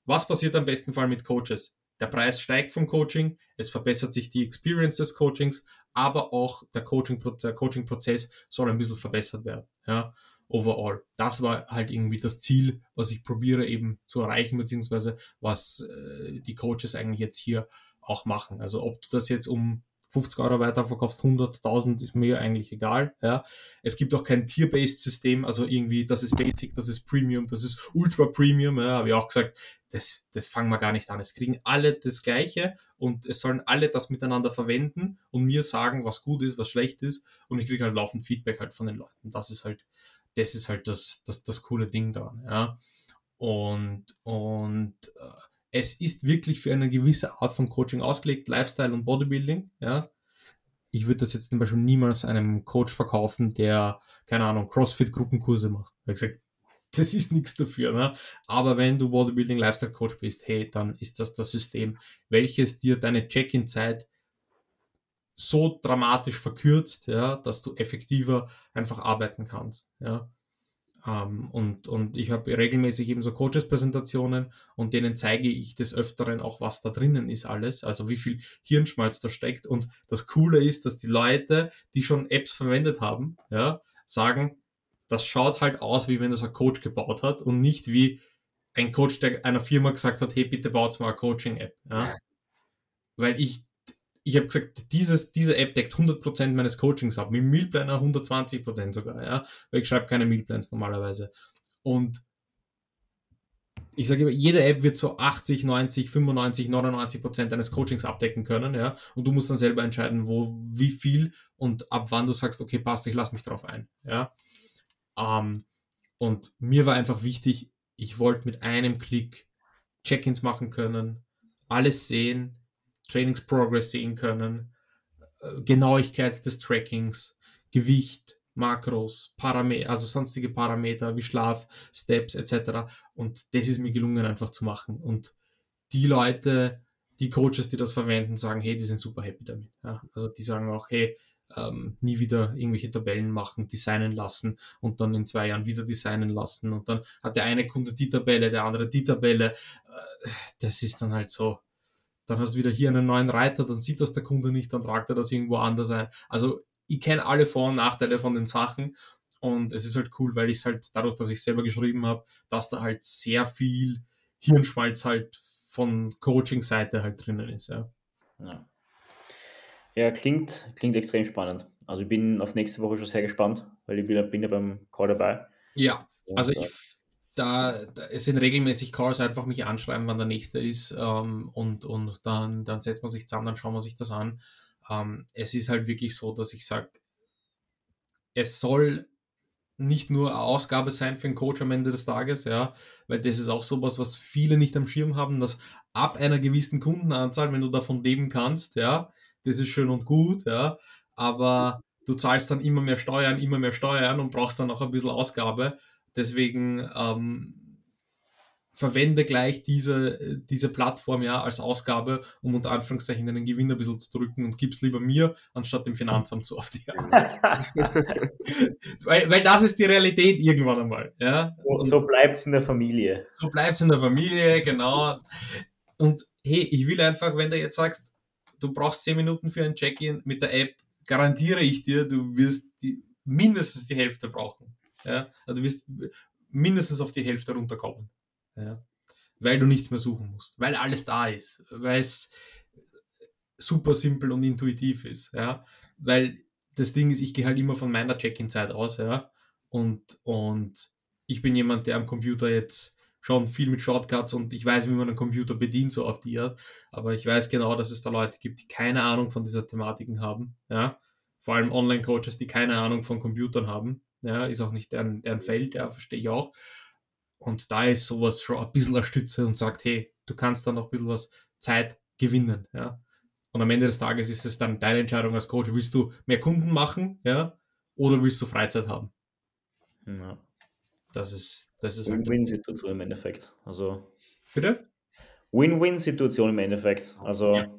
[SPEAKER 2] was passiert am besten Fall mit Coaches? Der Preis steigt vom Coaching, es verbessert sich die Experience des Coachings, aber auch der Coaching-Prozess Coaching soll ein bisschen verbessert werden. Ja? overall. Das war halt irgendwie das Ziel, was ich probiere eben zu erreichen, beziehungsweise was äh, die Coaches eigentlich jetzt hier auch machen. Also ob du das jetzt um 50 Euro weiterverkaufst, 100.000 ist mir eigentlich egal. Ja. Es gibt auch kein Tier-Based-System, also irgendwie, das ist Basic, das ist Premium, das ist Ultra Premium. Ja, habe ich auch gesagt, das, das fangen wir gar nicht an. Es kriegen alle das Gleiche und es sollen alle das miteinander verwenden und mir sagen, was gut ist, was schlecht ist und ich kriege halt laufend Feedback halt von den Leuten. Das ist halt, das ist halt das, das, das coole Ding daran. Ja. Und, und äh, es ist wirklich für eine gewisse Art von Coaching ausgelegt, Lifestyle und Bodybuilding, ja. Ich würde das jetzt zum Beispiel niemals einem Coach verkaufen, der, keine Ahnung, CrossFit-Gruppenkurse macht. Ich gesagt, das ist nichts dafür. Ne? Aber wenn du Bodybuilding Lifestyle Coach bist, hey, dann ist das das System, welches dir deine Check-in-Zeit so dramatisch verkürzt, ja, dass du effektiver einfach arbeiten kannst. Ja. Ähm, und, und ich habe regelmäßig eben so Coaches-Präsentationen und denen zeige ich des Öfteren auch, was da drinnen ist alles, also wie viel Hirnschmalz da steckt. Und das Coole ist, dass die Leute, die schon Apps verwendet haben, ja, sagen, das schaut halt aus, wie wenn das ein Coach gebaut hat und nicht wie ein Coach, der einer Firma gesagt hat, hey, bitte baut mal eine Coaching-App. Ja? Weil ich ich habe gesagt, dieses, diese App deckt 100% meines Coachings ab, mit Mealplaner 120% sogar, ja, weil ich schreibe keine Mealplans normalerweise. Und ich sage immer, jede App wird so 80, 90, 95, 99% deines Coachings abdecken können, ja. Und du musst dann selber entscheiden, wo, wie viel und ab wann du sagst, okay, passt, ich lasse mich drauf ein, ja. Ähm, und mir war einfach wichtig, ich wollte mit einem Klick Check-ins machen können, alles sehen, Trainingsprogress sehen können, äh, Genauigkeit des Trackings, Gewicht, Makros, Parameter, also sonstige Parameter wie Schlaf, Steps etc. Und das ist mir gelungen einfach zu machen. Und die Leute, die Coaches, die das verwenden, sagen, hey, die sind super happy damit. Ja, also die sagen auch, hey, ähm, nie wieder irgendwelche Tabellen machen, designen lassen und dann in zwei Jahren wieder designen lassen. Und dann hat der eine Kunde die Tabelle, der andere die Tabelle. Äh, das ist dann halt so, dann hast du wieder hier einen neuen Reiter, dann sieht das der Kunde nicht, dann tragt er das irgendwo anders ein. Also ich kenne alle Vor- und Nachteile von den Sachen und es ist halt cool, weil ich es halt dadurch, dass ich selber geschrieben habe, dass da halt sehr viel Hirnschmalz halt von Coaching-Seite halt drinnen ist. Ja.
[SPEAKER 1] ja. Ja, klingt, klingt extrem spannend. Also ich bin auf nächste Woche schon sehr gespannt, weil ich bin ja beim Call dabei.
[SPEAKER 2] Ja, also ich äh, da, da es sind regelmäßig Calls, einfach mich anschreiben, wann der nächste ist ähm, und, und dann, dann setzt man sich zusammen, dann schauen wir sich das an. Ähm, es ist halt wirklich so, dass ich sage, es soll nicht nur eine Ausgabe sein für einen Coach am Ende des Tages, ja, weil das ist auch sowas, was viele nicht am Schirm haben, dass ab einer gewissen Kundenanzahl, wenn du davon leben kannst, ja, das ist schön und gut, ja, aber du zahlst dann immer mehr Steuern, immer mehr Steuern und brauchst dann auch ein bisschen Ausgabe Deswegen ähm, verwende gleich diese, diese Plattform ja als Ausgabe, um unter Anführungszeichen den Gewinn ein bisschen zu drücken und gib's lieber mir, anstatt dem Finanzamt so auf die Hand. weil, weil das ist die Realität irgendwann einmal. Ja?
[SPEAKER 1] Und so bleibt's in der Familie.
[SPEAKER 2] So bleibt's in der Familie, genau. Und hey, ich will einfach, wenn du jetzt sagst, du brauchst 10 Minuten für ein Check-in mit der App, garantiere ich dir, du wirst die, mindestens die Hälfte brauchen. Ja? Also du wirst mindestens auf die Hälfte runterkommen. Ja? Weil du nichts mehr suchen musst, weil alles da ist, weil es super simpel und intuitiv ist. Ja? Weil das Ding ist, ich gehe halt immer von meiner Check-in-Zeit aus, ja. Und, und ich bin jemand, der am Computer jetzt schon viel mit Shortcuts und ich weiß, wie man einen Computer bedient, so auf die Art. Aber ich weiß genau, dass es da Leute gibt, die keine Ahnung von dieser Thematiken haben. Ja? Vor allem Online-Coaches, die keine Ahnung von Computern haben. Ja, ist auch nicht deren, deren Feld, ja, verstehe ich auch. Und da ist sowas schon ein bisschen eine Stütze und sagt, hey, du kannst dann noch ein bisschen was Zeit gewinnen, ja. Und am Ende des Tages ist es dann deine Entscheidung als Coach. Willst du mehr Kunden machen, ja, oder willst du Freizeit haben? Ja. Das ist, das ist
[SPEAKER 1] Win-Win-Situation im Endeffekt. Also.
[SPEAKER 2] Bitte?
[SPEAKER 1] Win-Win-Situation im Endeffekt. Also. Ja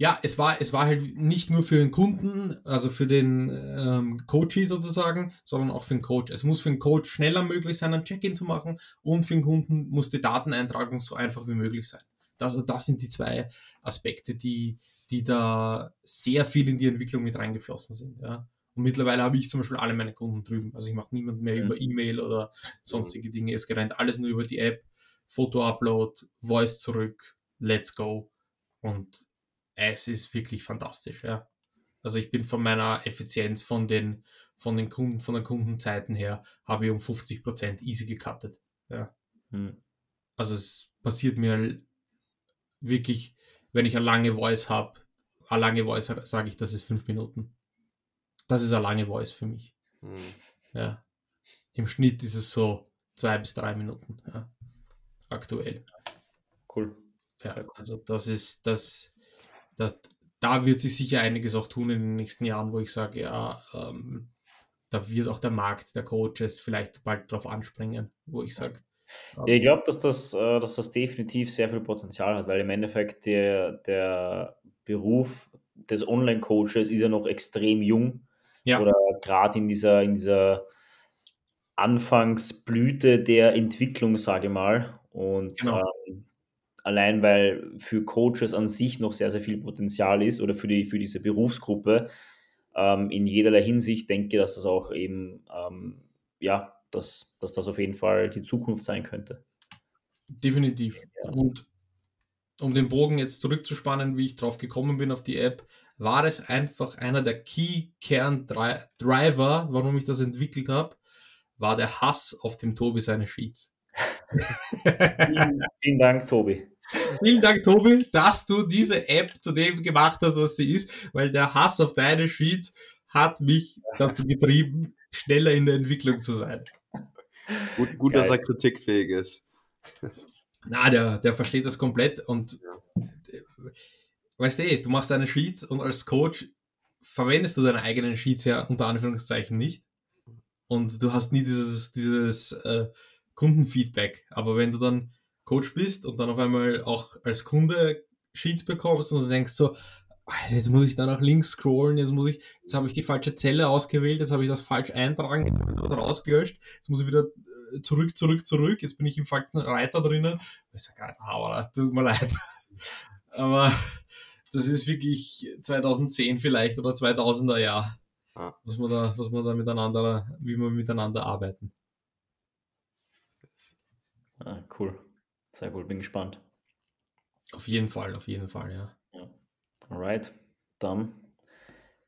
[SPEAKER 2] ja, es war, es war halt nicht nur für den Kunden, also für den ähm, Coachee sozusagen, sondern auch für den Coach. Es muss für den Coach schneller möglich sein, ein Check-in zu machen und für den Kunden muss die Dateneintragung so einfach wie möglich sein. Das, das sind die zwei Aspekte, die, die da sehr viel in die Entwicklung mit reingeflossen sind. Ja. Und mittlerweile habe ich zum Beispiel alle meine Kunden drüben. Also ich mache niemand mehr mhm. über E-Mail oder sonstige Dinge. Es rennt alles nur über die App. Foto-Upload, Voice zurück, let's go. Und es ist wirklich fantastisch, ja. Also ich bin von meiner Effizienz von den, von den Kunden, von den Kundenzeiten her, habe ich um 50% easy gecuttet. Ja. Hm. Also es passiert mir wirklich, wenn ich eine lange Voice habe, eine lange Voice sage ich, das ist fünf Minuten. Das ist eine lange Voice für mich. Hm. Ja. Im Schnitt ist es so zwei bis drei Minuten. Ja. Aktuell.
[SPEAKER 1] Cool.
[SPEAKER 2] Ja, also das ist das, das, da wird sich sicher einiges auch tun in den nächsten Jahren, wo ich sage, ja, ähm, da wird auch der Markt der Coaches vielleicht bald drauf anspringen, wo ich sage.
[SPEAKER 1] Ähm, ja, ich glaube, dass das, äh, dass das definitiv sehr viel Potenzial hat, weil im Endeffekt der, der Beruf des Online-Coaches ist ja noch extrem jung. Ja. Oder gerade in dieser, in dieser Anfangsblüte der Entwicklung, sage ich mal. Und genau. ähm, allein weil für Coaches an sich noch sehr, sehr viel Potenzial ist oder für, die, für diese Berufsgruppe ähm, in jederlei Hinsicht denke, dass das auch eben, ähm, ja, dass, dass das auf jeden Fall die Zukunft sein könnte.
[SPEAKER 2] Definitiv. Ja. Und um den Bogen jetzt zurückzuspannen, wie ich drauf gekommen bin auf die App, war es einfach einer der Key-Kern-Driver, warum ich das entwickelt habe, war der Hass auf dem Tobi seine Sheets
[SPEAKER 1] vielen, vielen Dank, Tobi.
[SPEAKER 2] Vielen Dank, Tobi, dass du diese App zu dem gemacht hast, was sie ist, weil der Hass auf deine Sheets hat mich dazu getrieben, schneller in der Entwicklung zu sein.
[SPEAKER 3] Gut, gut dass er kritikfähig ist.
[SPEAKER 2] Na, der, der versteht das komplett und ja. weißt du, du machst deine Sheets und als Coach verwendest du deine eigenen Sheets ja unter Anführungszeichen nicht. Und du hast nie dieses, dieses äh, Kundenfeedback. Aber wenn du dann Coach bist und dann auf einmal auch als Kunde Sheets bekommst und du denkst so, jetzt muss ich da nach links scrollen, jetzt muss ich, jetzt habe ich die falsche Zelle ausgewählt, jetzt habe ich das falsch eintragen, jetzt habe ich das rausgelöscht, jetzt muss ich wieder äh, zurück, zurück, zurück, jetzt bin ich im falschen Reiter drinnen. Ich sage, aber tut mir leid. aber das ist wirklich 2010 vielleicht oder 2000er Jahr, was man da, was man da miteinander, wie wir miteinander arbeiten.
[SPEAKER 1] Ah, cool. Sehr cool, bin gespannt.
[SPEAKER 2] Auf jeden Fall, auf jeden Fall, ja.
[SPEAKER 1] ja. Alright, dann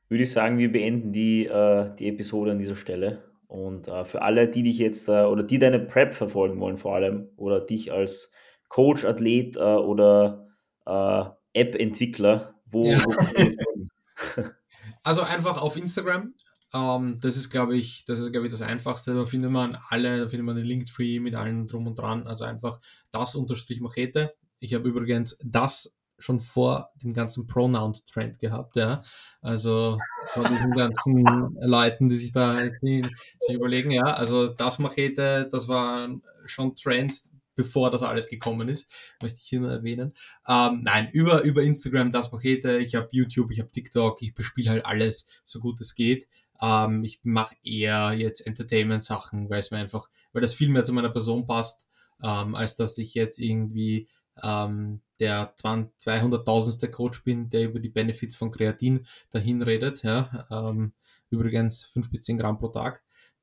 [SPEAKER 1] würde ich sagen, wir beenden die, äh, die Episode an dieser Stelle. Und äh, für alle, die dich jetzt äh, oder die deine Prep verfolgen wollen, vor allem, oder dich als Coach, Athlet äh, oder äh, App-Entwickler, wo, ja.
[SPEAKER 2] wo Also einfach auf Instagram ähm, das ist, glaube ich, das ist, glaube ich, das Einfachste. Da findet man alle, da findet man den Linktree mit allen drum und dran. Also einfach das unterstrich Machete. Ich habe übrigens das schon vor dem ganzen Pronoun-Trend gehabt, ja. Also vor diesen ganzen Leuten, die sich da die sich überlegen, ja, also das Machete, das war schon Trend, bevor das alles gekommen ist, möchte ich hier nur erwähnen. Ähm, nein, über, über Instagram das Machete, ich habe YouTube, ich habe TikTok, ich bespiele halt alles so gut es geht. Ähm, ich mache eher jetzt Entertainment-Sachen, weil es mir einfach, weil das viel mehr zu meiner Person passt, ähm, als dass ich jetzt irgendwie ähm, der 200.000ste Coach bin, der über die Benefits von Kreatin dahin redet. Ja. Ähm, übrigens 5 bis 10 Gramm pro Tag.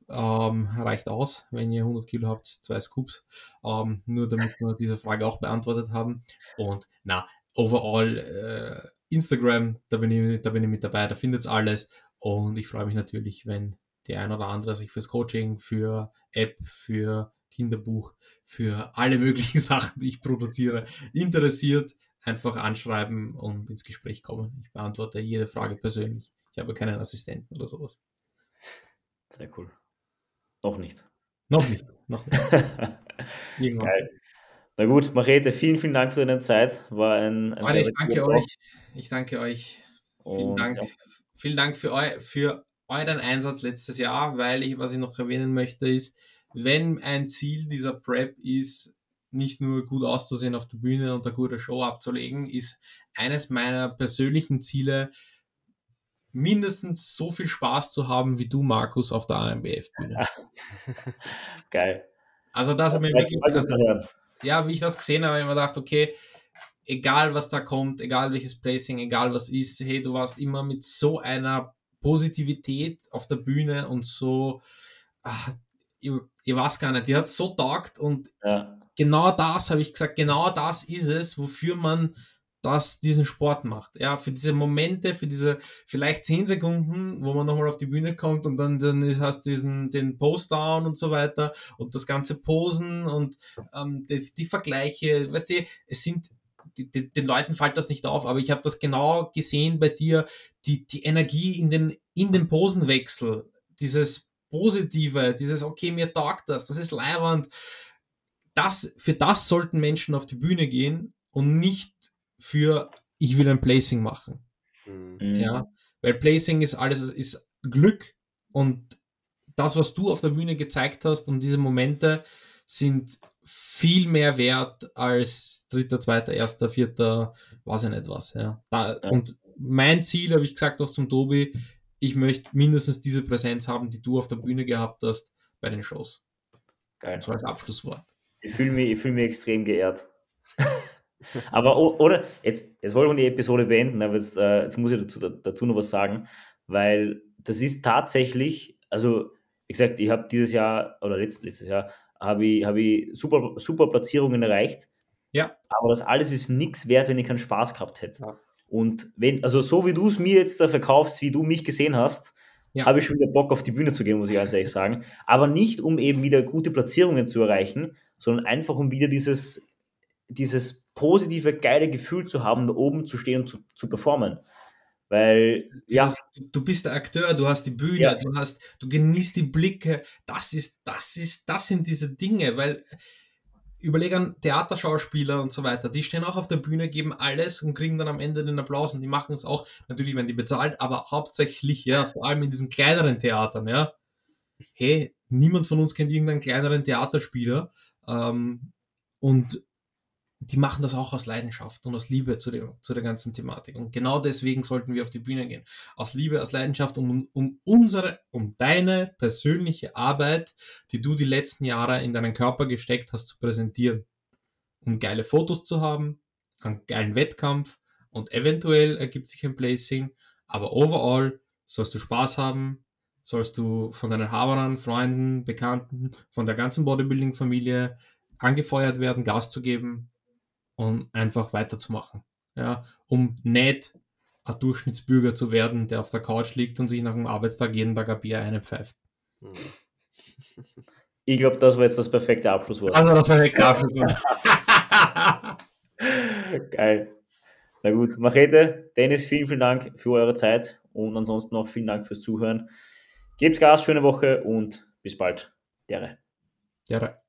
[SPEAKER 2] Ähm, reicht aus, wenn ihr 100 Kilo habt, zwei Scoops. Ähm, nur damit wir diese Frage auch beantwortet haben. Und na, overall äh, Instagram, da bin, ich, da bin ich mit dabei, da findet alles. Und ich freue mich natürlich, wenn der ein oder andere sich fürs Coaching, für App, für Kinderbuch, für alle möglichen Sachen, die ich produziere, interessiert, einfach anschreiben und ins Gespräch kommen. Ich beantworte jede Frage persönlich. Ich habe keinen Assistenten oder sowas.
[SPEAKER 1] Sehr cool. Noch nicht.
[SPEAKER 2] Noch nicht. Noch nicht.
[SPEAKER 1] Geil. Na gut, Marete, vielen, vielen Dank für deine Zeit. War ein,
[SPEAKER 2] ein ich danke euch. Ich danke euch. Vielen und, Dank ja. Vielen Dank für, eu für euren Einsatz letztes Jahr, weil ich, was ich noch erwähnen möchte, ist, wenn ein Ziel dieser Prep ist, nicht nur gut auszusehen auf der Bühne und eine gute Show abzulegen, ist eines meiner persönlichen Ziele, mindestens so viel Spaß zu haben wie du, Markus, auf der AMBF-Bühne.
[SPEAKER 1] Geil.
[SPEAKER 2] Also das hat mir wirklich, also, ja, wie ich das gesehen habe, habe ich mir gedacht, okay, egal was da kommt, egal welches Placing, egal was ist, hey, du warst immer mit so einer Positivität auf der Bühne und so, ach, ich, ich, weiß gar nicht, die hat so taugt und ja. genau das habe ich gesagt, genau das ist es, wofür man das diesen Sport macht. Ja, für diese Momente, für diese vielleicht zehn Sekunden, wo man nochmal auf die Bühne kommt und dann, dann hast du diesen, den Post-Down und so weiter und das ganze Posen und ähm, die, die Vergleiche, weißt du, es sind die, die, den Leuten fällt das nicht auf, aber ich habe das genau gesehen bei dir, die, die Energie in den, in den Posenwechsel, dieses Positive, dieses, okay, mir taugt das, das ist leiwand. Das, für das sollten Menschen auf die Bühne gehen und nicht für, ich will ein Placing machen. Mhm. Ja, weil Placing ist alles, ist Glück und das, was du auf der Bühne gezeigt hast und diese Momente sind viel mehr wert als dritter, zweiter, erster, vierter, weiß ich nicht was. Ja. Da, ja. Und mein Ziel, habe ich gesagt auch zum Tobi, ich möchte mindestens diese Präsenz haben, die du auf der Bühne gehabt hast bei den Shows. Geil. So als Abschlusswort.
[SPEAKER 1] Ich fühle mich, fühl mich extrem geehrt. aber oder, jetzt, jetzt wollen wir die Episode beenden, aber jetzt, äh, jetzt muss ich dazu, dazu noch was sagen, weil das ist tatsächlich, also wie gesagt, ich habe dieses Jahr oder letzt, letztes Jahr habe ich, hab ich super, super Platzierungen erreicht.
[SPEAKER 2] Ja.
[SPEAKER 1] Aber das alles ist nichts wert, wenn ich keinen Spaß gehabt hätte. Ja. Und wenn, also so wie du es mir jetzt da verkaufst, wie du mich gesehen hast, ja. habe ich schon wieder Bock auf die Bühne zu gehen, muss ich ganz ehrlich sagen. Aber nicht, um eben wieder gute Platzierungen zu erreichen, sondern einfach, um wieder dieses, dieses positive, geile Gefühl zu haben, da oben zu stehen und zu, zu performen. Weil,
[SPEAKER 2] ja. du bist der Akteur, du hast die Bühne, ja. du hast, du genießt die Blicke. Das ist, das ist, das sind diese Dinge, weil überleg an Theaterschauspieler und so weiter, die stehen auch auf der Bühne, geben alles und kriegen dann am Ende den Applaus und die machen es auch, natürlich werden die bezahlt, aber hauptsächlich, ja, vor allem in diesen kleineren Theatern, ja. Hey, niemand von uns kennt irgendeinen kleineren Theaterspieler ähm, und die machen das auch aus Leidenschaft und aus Liebe zu, dem, zu der ganzen Thematik. Und genau deswegen sollten wir auf die Bühne gehen. Aus Liebe, aus Leidenschaft, um, um unsere, um deine persönliche Arbeit, die du die letzten Jahre in deinen Körper gesteckt hast, zu präsentieren. Um geile Fotos zu haben, einen geilen Wettkampf und eventuell ergibt sich ein Placing. Aber overall sollst du Spaß haben, sollst du von deinen Haberern, Freunden, Bekannten, von der ganzen Bodybuilding-Familie angefeuert werden, Gas zu geben und einfach weiterzumachen. Ja, um nicht ein Durchschnittsbürger zu werden, der auf der Couch liegt und sich nach dem Arbeitstag jeden Tag ein Bier einpfeift.
[SPEAKER 1] Ich glaube, das war jetzt das perfekte Abschlusswort.
[SPEAKER 2] Also das perfekte Abschlusswort.
[SPEAKER 1] Geil. Na gut, Machete, Dennis, vielen, vielen Dank für eure Zeit und ansonsten noch vielen Dank fürs Zuhören. Gebt Gas, schöne Woche und bis bald. Dere.
[SPEAKER 2] Dere.